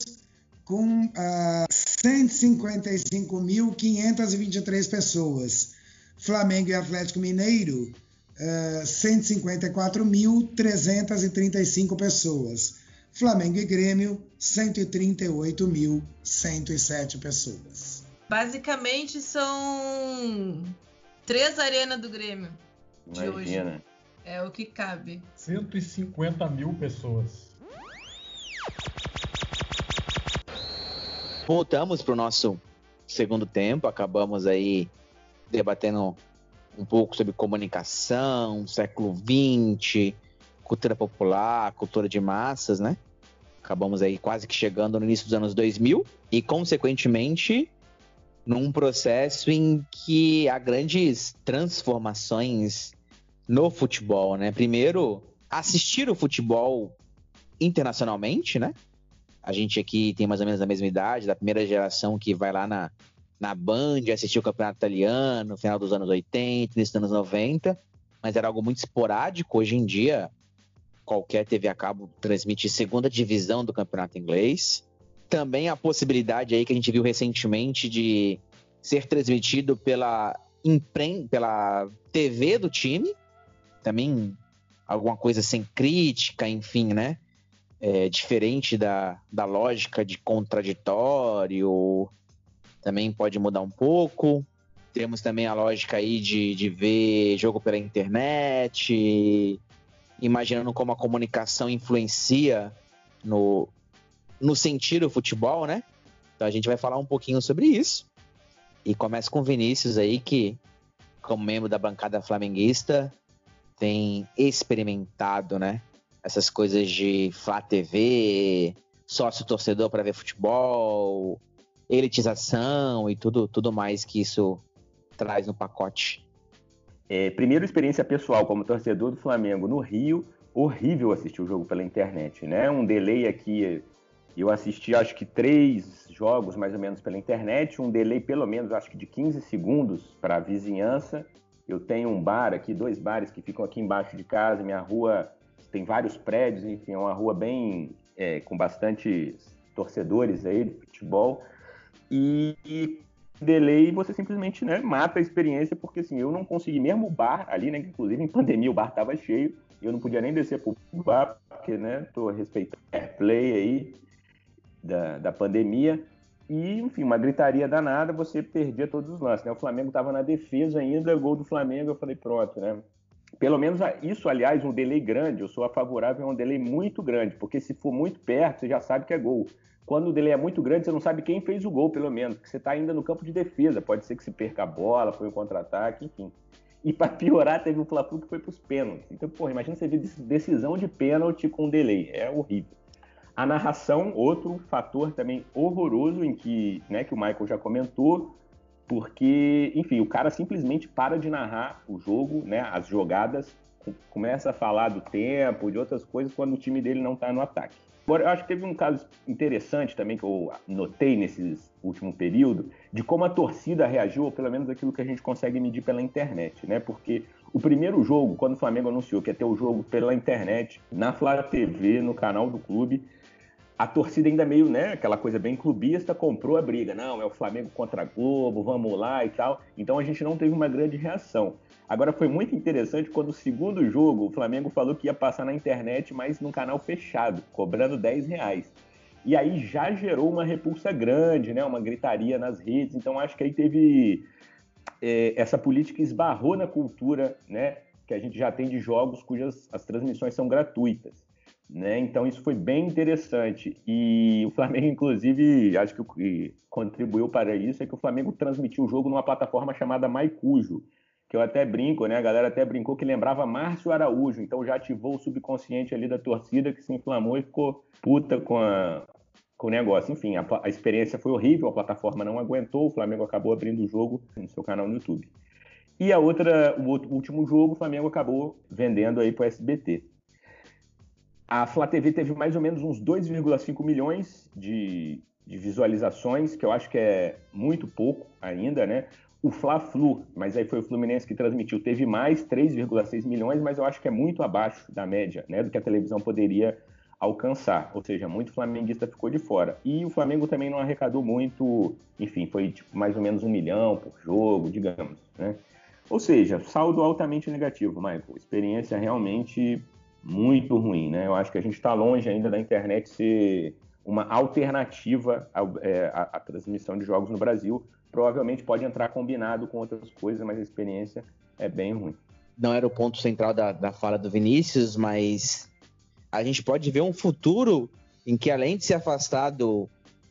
com ah, 155.523 pessoas. Flamengo e Atlético Mineiro, ah, 154.335 pessoas. Flamengo e Grêmio, 138.107 pessoas. Basicamente são três arenas do Grêmio de hoje. Imagina. É o que cabe. 150 mil pessoas. Voltamos para o nosso segundo tempo. Acabamos aí debatendo um pouco sobre comunicação, século XX, cultura popular, cultura de massas, né? Acabamos aí quase que chegando no início dos anos 2000 e, consequentemente, num processo em que há grandes transformações no futebol, né? Primeiro, assistir o futebol internacionalmente, né? A gente aqui tem mais ou menos a mesma idade, da primeira geração que vai lá na, na Band assistir o campeonato italiano no final dos anos 80, início dos anos 90, mas era algo muito esporádico. Hoje em dia, qualquer TV a cabo transmite segunda divisão do campeonato inglês. Também a possibilidade aí que a gente viu recentemente de ser transmitido pela, impren pela TV do time, também alguma coisa sem crítica, enfim, né? É, diferente da, da lógica de contraditório, também pode mudar um pouco. Temos também a lógica aí de, de ver jogo pela internet, imaginando como a comunicação influencia no, no sentido do futebol, né? Então a gente vai falar um pouquinho sobre isso. E começa com o Vinícius aí, que, como membro da bancada flamenguista, tem experimentado, né? Essas coisas de Flá TV, sócio torcedor para ver futebol, elitização e tudo, tudo mais que isso traz no pacote. É, primeiro, experiência pessoal como torcedor do Flamengo no Rio, horrível assistir o jogo pela internet, né? Um delay aqui eu assisti acho que três jogos mais ou menos pela internet, um delay pelo menos acho que de 15 segundos para a vizinhança. Eu tenho um bar aqui, dois bares que ficam aqui embaixo de casa, minha rua tem vários prédios, enfim, é uma rua bem é, com bastante torcedores aí de futebol. E, e delay você simplesmente né, mata a experiência, porque assim, eu não consegui, mesmo o bar ali, né, inclusive em pandemia o bar tava cheio, eu não podia nem descer pro bar, porque, né, tô respeitando o play aí, da, da pandemia. E, enfim, uma gritaria danada, você perdia todos os lances. Né? O Flamengo estava na defesa ainda, gol do Flamengo, eu falei, pronto, né? Pelo menos isso, aliás, um delay grande, eu sou a favorável a um delay muito grande, porque se for muito perto, você já sabe que é gol. Quando o delay é muito grande, você não sabe quem fez o gol, pelo menos, porque você está ainda no campo de defesa, pode ser que se perca a bola, foi um contra-ataque, enfim. E para piorar, teve o Fla-Flu que foi para os pênaltis. Então, porra, imagina você ver decisão de pênalti com delay, é horrível. A narração, outro fator também horroroso em que, né, que o Michael já comentou, porque, enfim, o cara simplesmente para de narrar o jogo, né, as jogadas, começa a falar do tempo, de outras coisas, quando o time dele não está no ataque. Agora, eu acho que teve um caso interessante também que eu notei nesse último período, de como a torcida reagiu, ou pelo menos aquilo que a gente consegue medir pela internet, né? Porque o primeiro jogo, quando o Flamengo anunciou que ia ter o jogo pela internet, na Flá TV, no canal do clube, a torcida ainda meio, né, aquela coisa bem clubista, comprou a briga. Não, é o Flamengo contra a Globo, vamos lá e tal. Então a gente não teve uma grande reação. Agora foi muito interessante quando o segundo jogo o Flamengo falou que ia passar na internet, mas num canal fechado, cobrando 10 reais. E aí já gerou uma repulsa grande, né, uma gritaria nas redes. Então acho que aí teve é, essa política esbarrou na cultura, né, que a gente já tem de jogos cujas as transmissões são gratuitas. Né? Então isso foi bem interessante. E o Flamengo, inclusive, acho que o que contribuiu para isso é que o Flamengo transmitiu o jogo numa plataforma chamada Maicujo, que eu até brinco, né? A galera até brincou que lembrava Márcio Araújo, então já ativou o subconsciente ali da torcida que se inflamou e ficou puta com, a, com o negócio. Enfim, a, a experiência foi horrível, a plataforma não aguentou, o Flamengo acabou abrindo o jogo no seu canal no YouTube. E a outra, o último jogo, o Flamengo acabou vendendo aí para o SBT. A Flá TV teve mais ou menos uns 2,5 milhões de, de, visualizações, que eu acho que é muito pouco ainda, né? O Fla-Flu, mas aí foi o Fluminense que transmitiu, teve mais 3,6 milhões, mas eu acho que é muito abaixo da média, né? Do que a televisão poderia alcançar, ou seja, muito flamenguista ficou de fora. E o Flamengo também não arrecadou muito, enfim, foi tipo, mais ou menos um milhão por jogo, digamos, né? Ou seja, saldo altamente negativo, Michael. Experiência realmente muito ruim, né? Eu acho que a gente está longe ainda da internet ser uma alternativa à, é, à, transmissão de jogos no Brasil. Provavelmente pode entrar combinado com outras coisas, mas a experiência é bem ruim. Não era o ponto central da, da fala do Vinícius, mas a gente pode ver um futuro em que, além de se afastar do,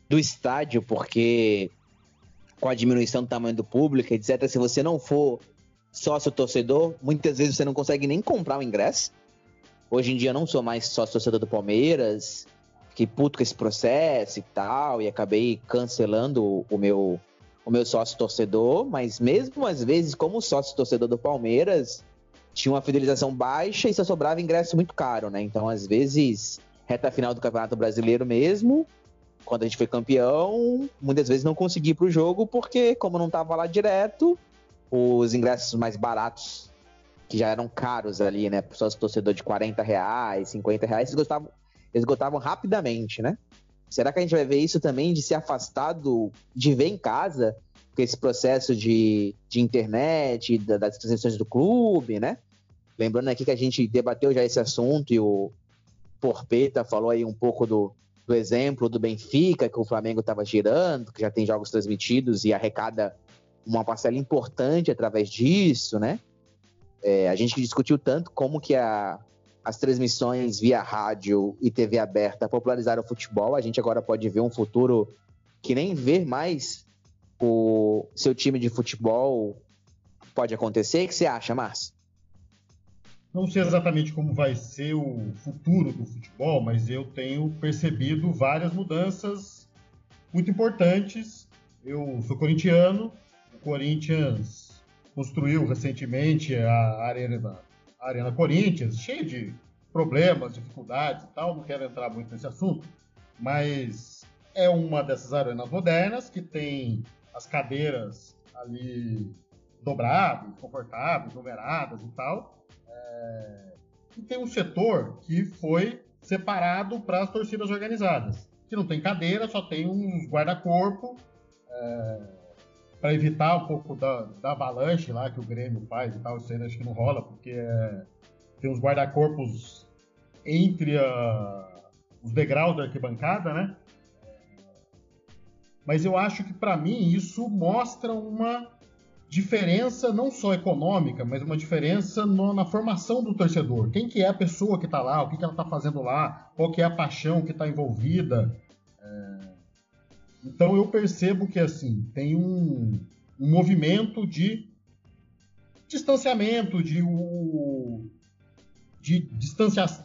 do estádio, porque com a diminuição do tamanho do público, etc. Se você não for sócio torcedor, muitas vezes você não consegue nem comprar o ingresso. Hoje em dia eu não sou mais sócio torcedor do Palmeiras, fiquei puto com esse processo e tal, e acabei cancelando o meu, o meu sócio torcedor, mas mesmo às vezes, como sócio torcedor do Palmeiras, tinha uma fidelização baixa e só sobrava ingresso muito caro, né? Então, às vezes, reta final do Campeonato Brasileiro mesmo, quando a gente foi campeão, muitas vezes não consegui ir pro jogo, porque como não tava lá direto, os ingressos mais baratos que já eram caros ali, né? Pessoas torcedor de 40 reais, 50 reais, esgotavam, esgotavam rapidamente, né? Será que a gente vai ver isso também de ser afastado de ver em casa, com esse processo de, de internet, da, das transmissões do clube, né? Lembrando aqui que a gente debateu já esse assunto e o Porpeta falou aí um pouco do, do exemplo do Benfica, que o Flamengo estava girando, que já tem jogos transmitidos e arrecada uma parcela importante através disso, né? É, a gente discutiu tanto como que a, as transmissões via rádio e TV aberta popularizaram o futebol. A gente agora pode ver um futuro que nem ver mais o seu time de futebol pode acontecer. O que você acha, Márcio? Não sei exatamente como vai ser o futuro do futebol, mas eu tenho percebido várias mudanças muito importantes. Eu sou corintiano, o Corinthians construiu recentemente a Arena, a Arena Corinthians, cheia de problemas, dificuldades e tal, não quero entrar muito nesse assunto, mas é uma dessas arenas modernas que tem as cadeiras ali dobradas, confortáveis, numeradas e tal. É... E tem um setor que foi separado para as torcidas organizadas, que não tem cadeira, só tem uns guarda-corpo. É para evitar um pouco da, da avalanche lá que o Grêmio faz e tal, isso aí acho que não rola, porque é, tem uns guarda-corpos entre a, os degraus da arquibancada, né? Mas eu acho que para mim isso mostra uma diferença não só econômica, mas uma diferença no, na formação do torcedor. Quem que é a pessoa que está lá, o que, que ela está fazendo lá, qual que é a paixão que está envolvida. Então eu percebo que assim tem um, um movimento de distanciamento, de, o, de,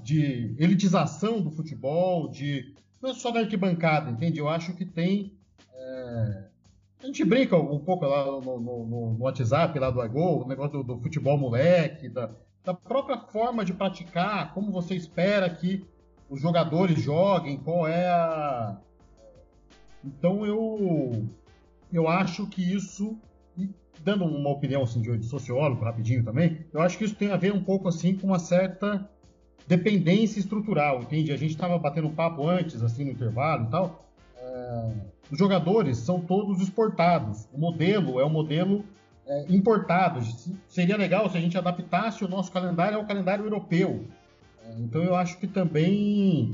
de elitização do futebol, de não é só da arquibancada, entende? Eu acho que tem é, a gente brinca um pouco lá no, no, no WhatsApp lá do iGo, o negócio do, do futebol moleque, da, da própria forma de praticar, como você espera que os jogadores joguem, qual é a, então eu eu acho que isso dando uma opinião assim de sociólogo rapidinho também, eu acho que isso tem a ver um pouco assim com uma certa dependência estrutural, entende? A gente estava batendo papo antes assim no intervalo e tal. É, os jogadores são todos exportados. O modelo é um modelo é, importado. Seria legal se a gente adaptasse o nosso calendário ao calendário europeu. É, então eu acho que também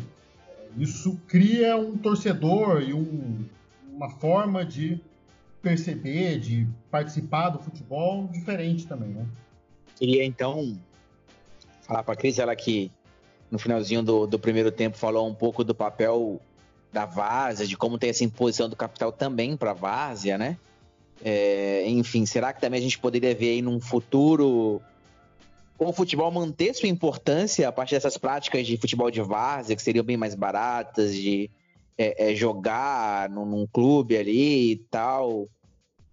isso cria um torcedor e um, uma forma de perceber, de participar do futebol diferente também, né? Queria então falar para a Cris, ela que no finalzinho do, do primeiro tempo falou um pouco do papel da Várzea, de como tem essa imposição do capital também para a Várzea, né? É, enfim, será que também a gente poderia ver aí num futuro o futebol manter sua importância a partir dessas práticas de futebol de várzea, que seriam bem mais baratas, de é, é, jogar num, num, clube ali e tal,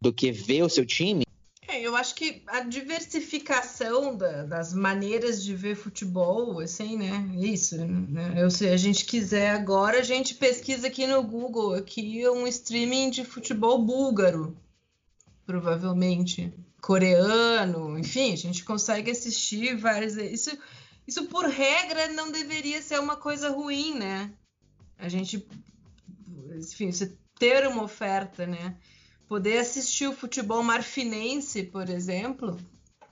do que ver o seu time? É, eu acho que a diversificação da, das maneiras de ver futebol, assim, né? Isso, né? Eu, se a gente quiser agora, a gente pesquisa aqui no Google aqui um streaming de futebol búlgaro, provavelmente coreano, enfim, a gente consegue assistir várias. Isso, isso por regra não deveria ser uma coisa ruim, né? A gente, enfim, você ter uma oferta, né? Poder assistir o futebol marfinense, por exemplo,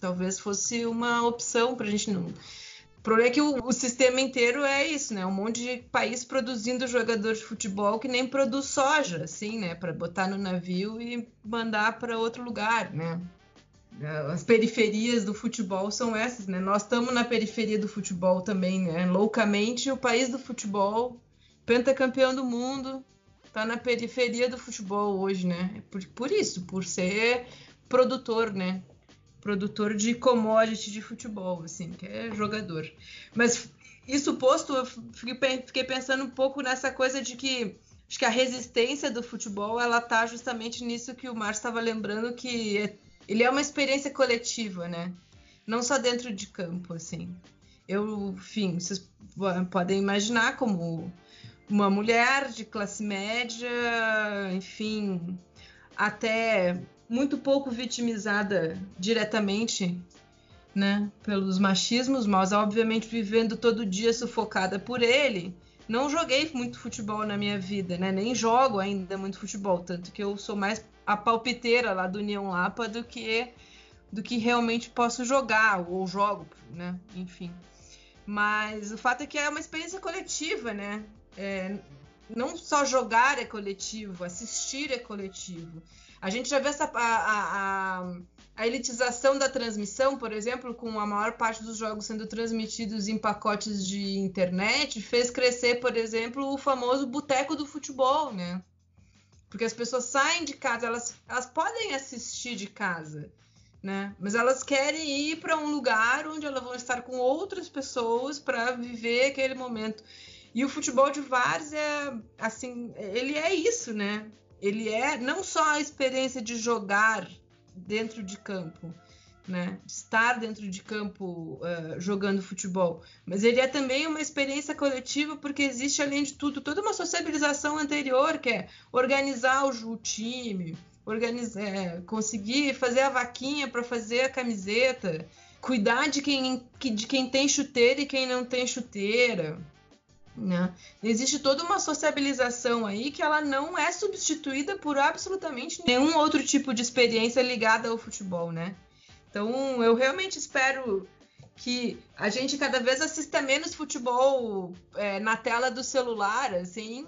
talvez fosse uma opção para a gente não. O problema é que o, o, sistema inteiro é isso, né? Um monte de país produzindo jogador de futebol que nem produz soja, assim, né? Para botar no navio e mandar para outro lugar, né? As periferias do futebol são essas, né? Nós estamos na periferia do futebol também, né? Loucamente, o país do futebol, pentacampeão do mundo, tá na periferia do futebol hoje, né? Por, por isso, por ser produtor, né? Produtor de commodity de futebol, assim, que é jogador. Mas isso posto, eu fiquei pensando um pouco nessa coisa de que acho que a resistência do futebol ela tá justamente nisso que o Márcio estava lembrando que é, ele é uma experiência coletiva, né? Não só dentro de campo, assim. Eu, enfim, vocês podem imaginar como uma mulher de classe média, enfim, até muito pouco vitimizada diretamente, né, pelos machismos, mas obviamente vivendo todo dia sufocada por ele. Não joguei muito futebol na minha vida, né? Nem jogo ainda muito futebol, tanto que eu sou mais a palpiteira lá do União Lapa do que do que realmente posso jogar ou jogo, né? Enfim. Mas o fato é que é uma experiência coletiva, né? É, não só jogar é coletivo, assistir é coletivo. A gente já vê essa, a, a, a, elitização da transmissão, por exemplo, com a maior parte dos jogos sendo transmitidos em pacotes de internet, fez crescer, por exemplo, o famoso boteco do futebol, né? Porque as pessoas saem de casa, elas, elas podem assistir de casa, né? Mas elas querem ir para um lugar onde elas vão estar com outras pessoas para viver aquele momento. E o futebol de várzea, assim, ele é isso, né? Ele é não só a experiência de jogar dentro de campo, né? Estar dentro de campo uh, jogando futebol, mas ele é também uma experiência coletiva porque existe além de tudo toda uma sociabilização anterior que é organizar o, o time, organizar, é, conseguir fazer a vaquinha para fazer a camiseta, cuidar de quem, de quem tem chuteira e quem não tem chuteira, né? Existe toda uma sociabilização aí que ela não é substituída por absolutamente nenhum outro tipo de experiência ligada ao futebol, né? Então eu realmente espero que a gente cada vez assista menos futebol é, na tela do celular, assim,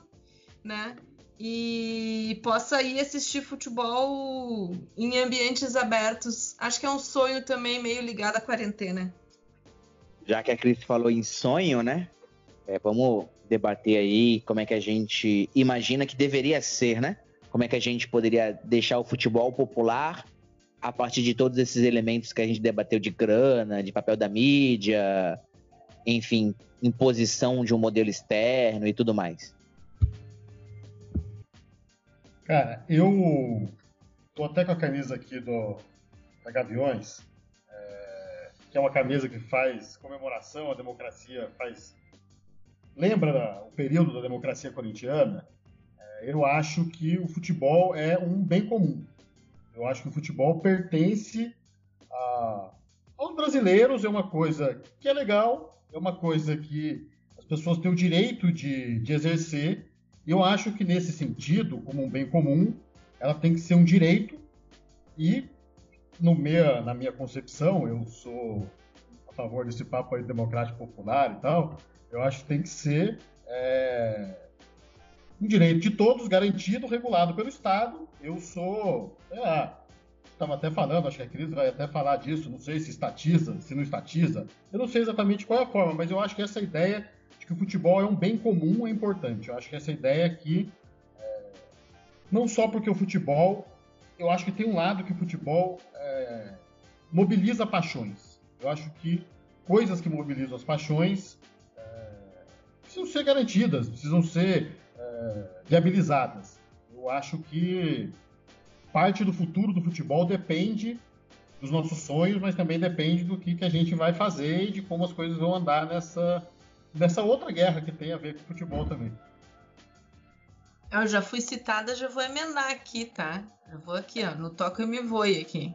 né? E possa ir assistir futebol em ambientes abertos. Acho que é um sonho também meio ligado à quarentena. Já que a Cris falou em sonho, né? É, vamos debater aí como é que a gente imagina que deveria ser, né? Como é que a gente poderia deixar o futebol popular a partir de todos esses elementos que a gente debateu de grana, de papel da mídia, enfim, imposição de um modelo externo e tudo mais. Cara, eu tô até com a camisa aqui do da Gaviões, é, que é uma camisa que faz comemoração à democracia, faz lembra o período da democracia corintiana, é, eu acho que o futebol é um bem comum. Eu acho que o futebol pertence a, aos brasileiros, é uma coisa que é legal, é uma coisa que as pessoas têm o direito de, de exercer. E eu acho que nesse sentido, como um bem comum, ela tem que ser um direito e no minha, na minha concepção, eu sou a favor desse papo aí democrático popular e tal, eu acho que tem que ser é, um direito de todos, garantido, regulado pelo Estado. Eu sou, estava até falando, acho que a Cris vai até falar disso, não sei se estatiza, se não estatiza. Eu não sei exatamente qual é a forma, mas eu acho que essa ideia de que o futebol é um bem comum é importante. Eu acho que essa ideia aqui, é, não só porque o futebol, eu acho que tem um lado que o futebol é, mobiliza paixões. Eu acho que coisas que mobilizam as paixões precisam ser garantidas, precisam ser é, viabilizadas. Eu acho que parte do futuro do futebol depende dos nossos sonhos, mas também depende do que, que a gente vai fazer e de como as coisas vão andar nessa, nessa outra guerra que tem a ver com o futebol também. Eu já fui citada, já vou emendar aqui, tá? Eu vou aqui, ó, no toque e me voe aqui.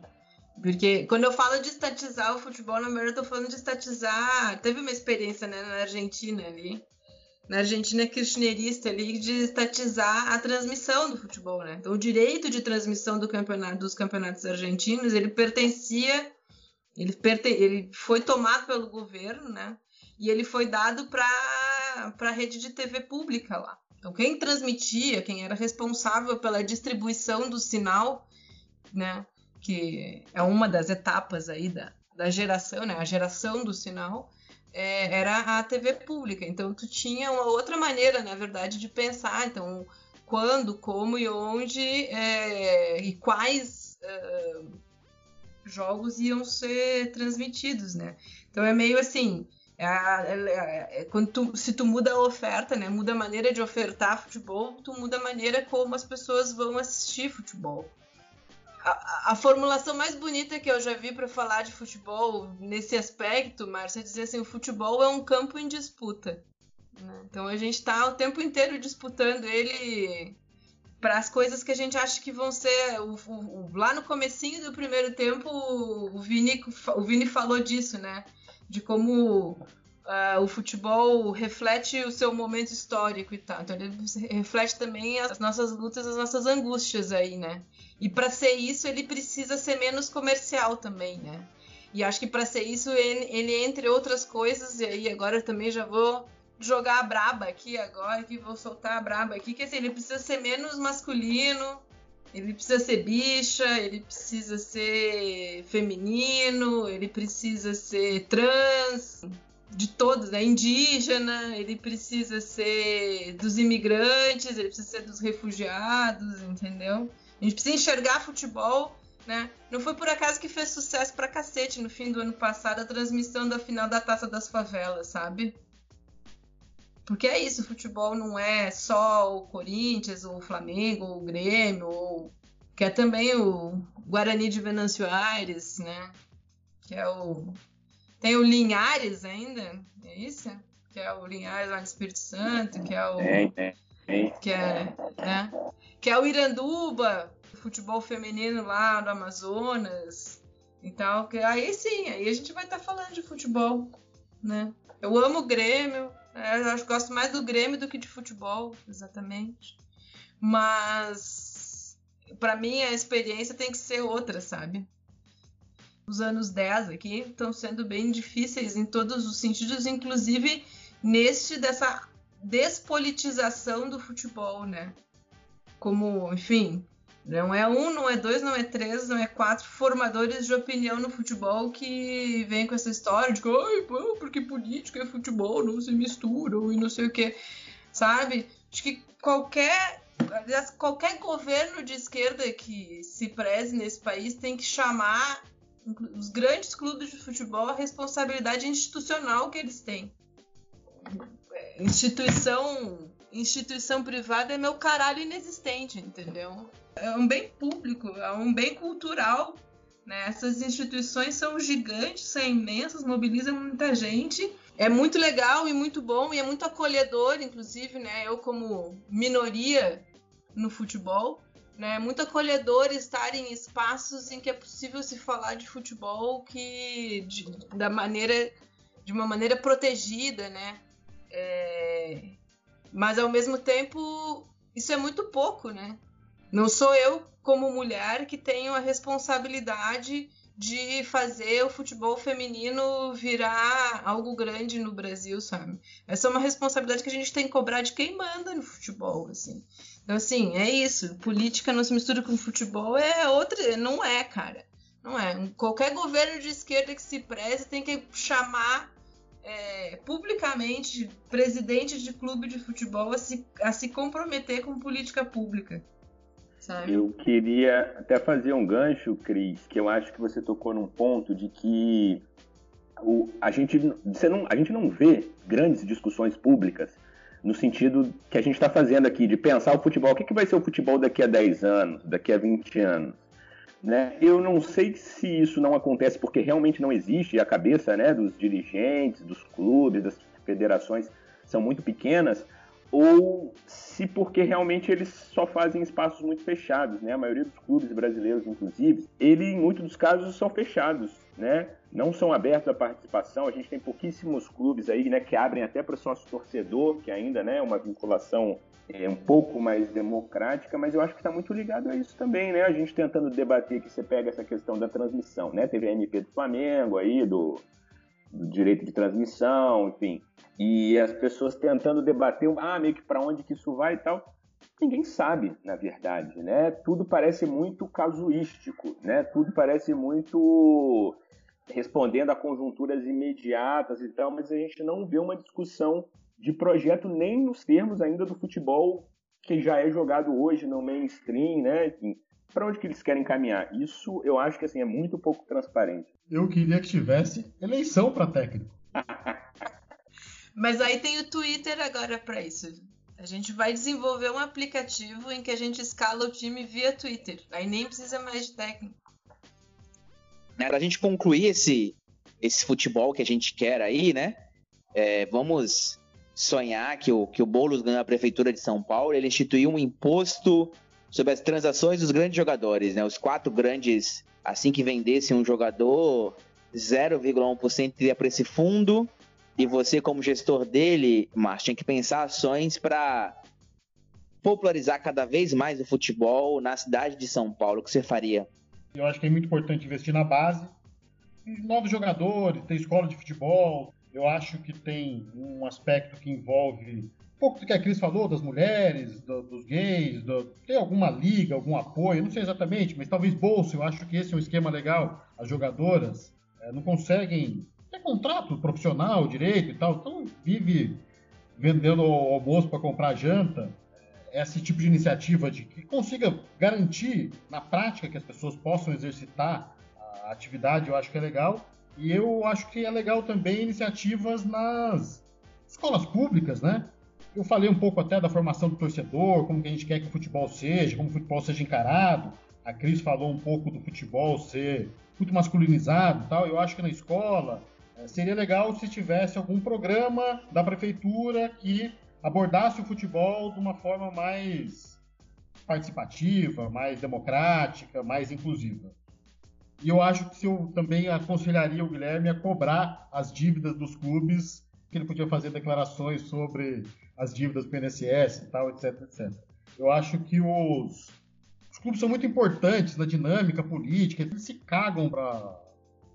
Porque quando eu falo de estatizar o futebol, na verdade eu tô falando de estatizar. Teve uma experiência né, na Argentina ali, na Argentina kirchnerista ali de estatizar a transmissão do futebol, né? Então, o direito de transmissão do campeonato, dos campeonatos argentinos, ele pertencia, ele, perte, ele foi tomado pelo governo, né? E ele foi dado para a rede de TV pública lá. Então, quem transmitia, quem era responsável pela distribuição do sinal, né? Que é uma das etapas aí da, da geração, né? A geração do sinal é, era a TV pública. Então tu tinha uma outra maneira, na verdade, de pensar. Então quando, como e onde é, e quais é, jogos iam ser transmitidos, né? Então é meio assim, é, é, é, quando tu, se tu muda a oferta, né, muda a maneira de ofertar futebol, tu muda a maneira como as pessoas vão assistir futebol. A, a formulação mais bonita que eu já vi para falar de futebol nesse aspecto, Márcia, é dizer assim, o futebol é um campo em disputa. Né? Então a gente está o tempo inteiro disputando ele para as coisas que a gente acha que vão ser. O, o, lá no comecinho do primeiro tempo, o Vini, o Vini falou disso, né? De como uh, o futebol reflete o seu momento histórico e tal. Então ele reflete também as nossas lutas, as nossas angústias aí, né? E para ser isso, ele precisa ser menos comercial também, né? E acho que para ser isso, ele, ele, entre outras coisas, e aí agora eu também já vou jogar a braba aqui agora, que vou soltar a braba aqui, que assim, ele precisa ser menos masculino, ele precisa ser bicha, ele precisa ser feminino, ele precisa ser trans, de todos, né? Indígena, ele precisa ser dos imigrantes, ele precisa ser dos refugiados, entendeu? A gente precisa enxergar futebol, né? Não foi por acaso que fez sucesso pra cacete no fim do ano passado a transmissão da final da Taça das Favelas, sabe? Porque é isso, futebol não é só o Corinthians, ou o Flamengo, ou o Grêmio, ou que é também o Guarani de Venâncio Aires, né? Que é o tem o Linhares ainda, é isso? Que é o Linhares lá no Espírito Santo, que é o tem, tem. que é, né? Que é o Iranduba, futebol feminino lá do Amazonas. Então, que aí sim, aí a gente vai estar tá falando de futebol, né? Eu amo o Grêmio, é, eu acho, gosto mais do Grêmio do que de futebol, exatamente. Mas para mim a experiência tem que ser outra, sabe? Os anos 10 aqui estão sendo bem difíceis em todos os sentidos, inclusive neste dessa despolitização do futebol, né? Como, enfim, não é um, não é dois, não é três, não é quatro formadores de opinião no futebol que vem com essa história de que, porque política e futebol não se misturam e não sei o que, sabe? Acho que qualquer, qualquer governo de esquerda que se preze nesse país tem que chamar os grandes clubes de futebol a responsabilidade institucional que eles têm. Instituição, instituição privada é meu caralho inexistente, entendeu? é um bem público, é um bem cultural. Né? Essas instituições são gigantes, são imensas, mobilizam muita gente. É muito legal e muito bom e é muito acolhedor, inclusive, né? Eu como minoria no futebol, né? É muito acolhedor estar em espaços em que é possível se falar de futebol que de, da maneira de uma maneira protegida, né? É, mas ao mesmo tempo isso é muito pouco, né? Não sou eu, como mulher, que tenho a responsabilidade de fazer o futebol feminino virar algo grande no Brasil, sabe? Essa é uma responsabilidade que a gente tem que cobrar de quem manda no futebol, assim. Então, assim, é isso. Política não se mistura com futebol, é outra. Não é, cara. Não é. Qualquer governo de esquerda que se preze tem que chamar é, publicamente presidente de clube de futebol a se, a se comprometer com política pública. Sabe? Eu queria até fazer um gancho, Cris, que eu acho que você tocou num ponto de que o, a, gente, você não, a gente não vê grandes discussões públicas no sentido que a gente está fazendo aqui, de pensar o futebol. O que, que vai ser o futebol daqui a 10 anos, daqui a 20 anos? Né? Eu não sei se isso não acontece porque realmente não existe a cabeça né, dos dirigentes, dos clubes, das federações são muito pequenas, ou se porque realmente eles só fazem espaços muito fechados, né? A maioria dos clubes brasileiros, inclusive, ele em muitos dos casos são fechados, né? Não são abertos à participação. A gente tem pouquíssimos clubes aí, né, que abrem até para o sócio torcedor, que ainda, né, é uma vinculação é, um pouco mais democrática, mas eu acho que está muito ligado a isso também, né? A gente tentando debater que você pega essa questão da transmissão, né? Teve a MP do Flamengo aí, do, do direito de transmissão, enfim e as pessoas tentando debater, ah, meio que para onde que isso vai e tal. Ninguém sabe, na verdade, né? Tudo parece muito casuístico, né? Tudo parece muito respondendo a conjunturas imediatas e tal, mas a gente não vê uma discussão de projeto nem nos termos ainda do futebol que já é jogado hoje no mainstream, né? Para onde que eles querem caminhar? Isso eu acho que assim é muito pouco transparente. Eu queria que tivesse eleição para técnico. Mas aí tem o Twitter agora para isso. A gente vai desenvolver um aplicativo em que a gente escala o time via Twitter. Aí nem precisa mais de técnico. Né, Para a gente concluir esse, esse futebol que a gente quer aí, né? É, vamos sonhar que o, que o Boulos ganha a Prefeitura de São Paulo, ele instituiu um imposto sobre as transações dos grandes jogadores, né? Os quatro grandes, assim que vendesse um jogador, 0,1% iria para esse fundo, e você, como gestor dele, Márcio, tinha que pensar ações para popularizar cada vez mais o futebol na cidade de São Paulo. O que você faria? Eu acho que é muito importante investir na base. Novos jogadores, tem escola de futebol. Eu acho que tem um aspecto que envolve um pouco do que a Cris falou, das mulheres, do, dos gays, do, tem alguma liga, algum apoio, não sei exatamente, mas talvez bolsa. Eu acho que esse é um esquema legal. As jogadoras é, não conseguem ter contrato profissional, direito e tal, então vive vendendo almoço para comprar janta esse tipo de iniciativa de que consiga garantir na prática que as pessoas possam exercitar a atividade, eu acho que é legal. E eu acho que é legal também iniciativas nas escolas públicas, né? Eu falei um pouco até da formação do torcedor, como que a gente quer que o futebol seja, como o futebol seja encarado. A Cris falou um pouco do futebol ser muito masculinizado tal. Eu acho que na escola eh, seria legal se tivesse algum programa da prefeitura que abordasse o futebol de uma forma mais participativa, mais democrática, mais inclusiva. E eu acho que eu também aconselharia o Guilherme a cobrar as dívidas dos clubes, que ele podia fazer declarações sobre as dívidas do PNSS e tal, etc, etc. Eu acho que os, os clubes são muito importantes na dinâmica política, eles se cagam para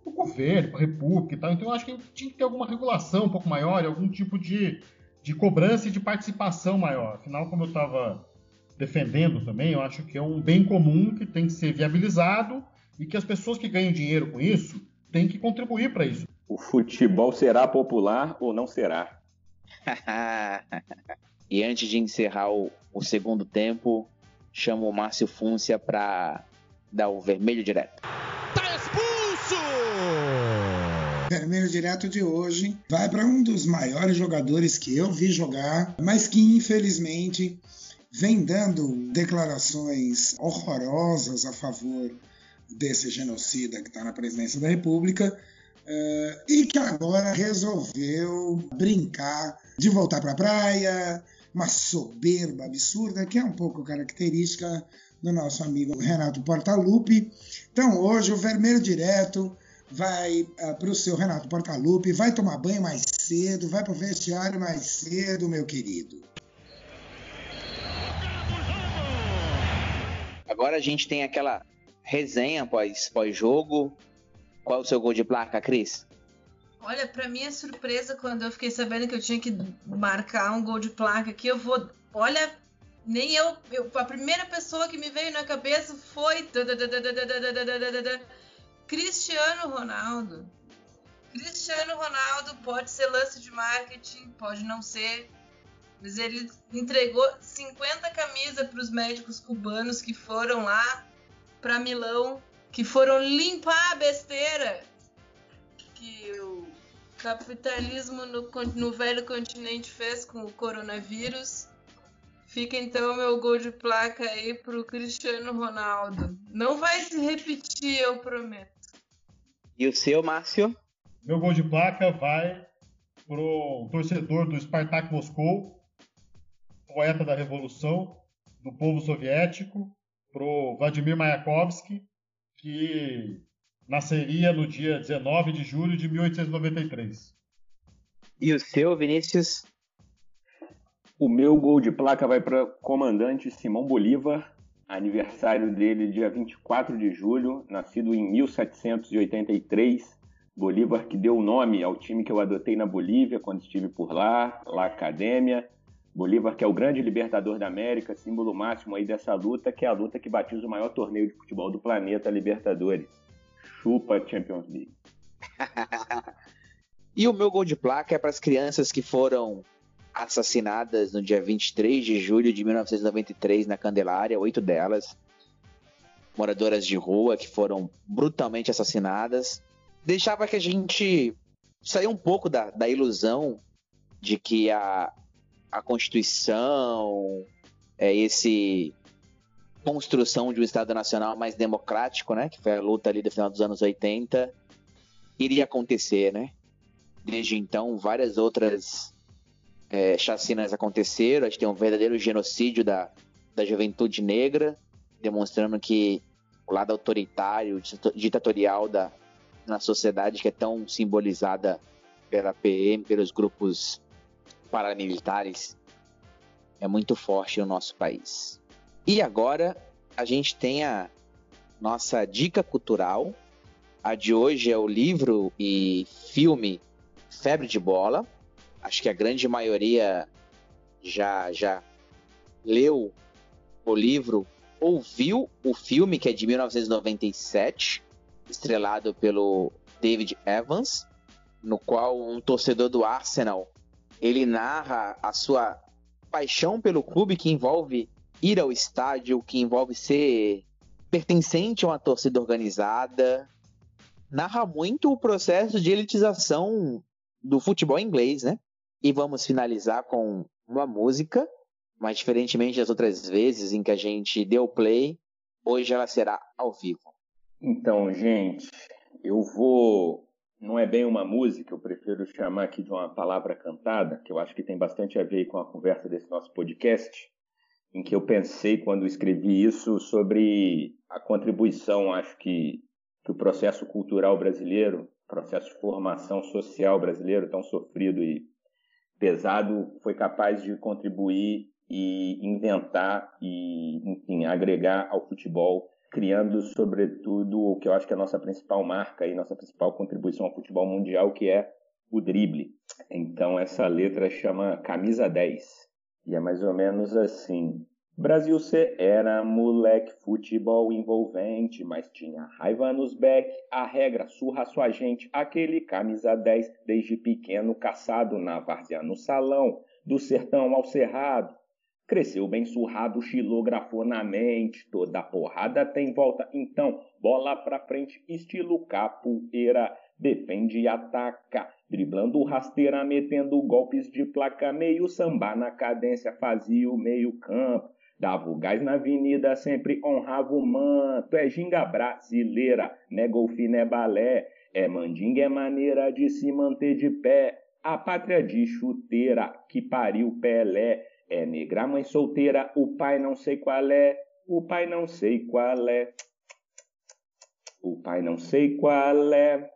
o governo, para a república e tal. Então eu acho que tinha que ter alguma regulação um pouco maior, algum tipo de de cobrança e de participação maior. Afinal, como eu estava defendendo também, eu acho que é um bem comum que tem que ser viabilizado e que as pessoas que ganham dinheiro com isso têm que contribuir para isso. O futebol será popular ou não será? e antes de encerrar o, o segundo tempo, chamo o Márcio Fúncia para dar o vermelho direto. Vermelho direto de hoje vai para um dos maiores jogadores que eu vi jogar, mas que infelizmente vem dando declarações horrorosas a favor desse genocida que está na presidência da República. Uh, e que agora resolveu brincar de voltar para a praia, uma soberba absurda, que é um pouco característica do nosso amigo Renato Portaluppi. Então, hoje, o vermelho direto vai uh, ah, para o seu Renato Portaluppi, vai tomar banho mais cedo, vai para o vestiário mais cedo, meu querido. Agora a gente tem aquela resenha pós, pós-jogo. Qual é o seu gol de placa, Cris? Olha, para mim é surpresa quando eu fiquei sabendo que eu tinha que marcar um gol de placa aqui. Eu vou. Olha, nem eu, eu. A primeira pessoa que me veio na cabeça foi. Cristiano Ronaldo. Cristiano Ronaldo pode ser lance de marketing, pode não ser, mas ele entregou 50 camisas para os médicos cubanos que foram lá para Milão, que foram limpar a besteira que o capitalismo no, no velho continente fez com o coronavírus. Fica então meu gol de placa aí pro Cristiano Ronaldo. Não vai se repetir, eu prometo. E o seu, Márcio? Meu gol de placa vai pro torcedor do Spartak Moscou, poeta da Revolução, do povo soviético, pro Vladimir Mayakovsky, que nasceria no dia 19 de julho de 1893. E o seu, Vinícius? O meu gol de placa vai para comandante Simão Bolívar, aniversário dele dia 24 de julho, nascido em 1783. Bolívar que deu o nome ao time que eu adotei na Bolívia quando estive por lá, La Academia. Bolívar que é o grande libertador da América, símbolo máximo aí dessa luta, que é a luta que batiza o maior torneio de futebol do planeta, Libertadores. Chupa Champions League. e o meu gol de placa é para as crianças que foram assassinadas no dia 23 de julho de 1993 na Candelária, oito delas, moradoras de rua que foram brutalmente assassinadas. Deixava que a gente saia um pouco da, da ilusão de que a, a Constituição, é esse construção de um Estado Nacional mais democrático, né, que foi a luta ali do final dos anos 80, iria acontecer, né? Desde então, várias outras é, chacinas aconteceram, a gente tem um verdadeiro genocídio da, da juventude negra, demonstrando que o lado autoritário, ditatorial da na sociedade que é tão simbolizada pela PM, pelos grupos paramilitares, é muito forte no nosso país. E agora a gente tem a nossa dica cultural. A de hoje é o livro e filme Febre de Bola. Acho que a grande maioria já já leu o livro ouviu o filme, que é de 1997, estrelado pelo David Evans, no qual um torcedor do Arsenal ele narra a sua paixão pelo clube que envolve ir ao estádio, que envolve ser pertencente a uma torcida organizada, narra muito o processo de elitização do futebol inglês, né? E vamos finalizar com uma música mas diferentemente das outras vezes em que a gente deu play, hoje ela será ao vivo. Então, gente, eu vou. Não é bem uma música, eu prefiro chamar aqui de uma palavra cantada, que eu acho que tem bastante a ver com a conversa desse nosso podcast, em que eu pensei quando escrevi isso sobre a contribuição, acho que, que o processo cultural brasileiro, processo de formação social brasileiro tão sofrido e pesado, foi capaz de contribuir e inventar e, enfim, agregar ao futebol, criando, sobretudo, o que eu acho que é a nossa principal marca e nossa principal contribuição ao futebol mundial, que é o drible. Então, essa letra chama Camisa 10. E é mais ou menos assim. Brasil cê era moleque, futebol envolvente, mas tinha raiva nos back, a regra surra sua gente, aquele camisa 10, desde pequeno caçado na várzea no salão, do sertão ao cerrado, Cresceu bem surrado, xilografou na mente, toda porrada tem volta, então bola pra frente, estilo capoeira, defende e ataca, driblando rasteira, metendo golpes de placa, meio samba na cadência, fazia o meio campo, dava o gás na avenida, sempre honrava o manto, é ginga brasileira, né golfe, né balé, é mandinga, é maneira de se manter de pé, a pátria de chuteira que pariu Pelé, é negra, mãe solteira, o pai não sei qual é, o pai não sei qual é. O pai não sei qual é.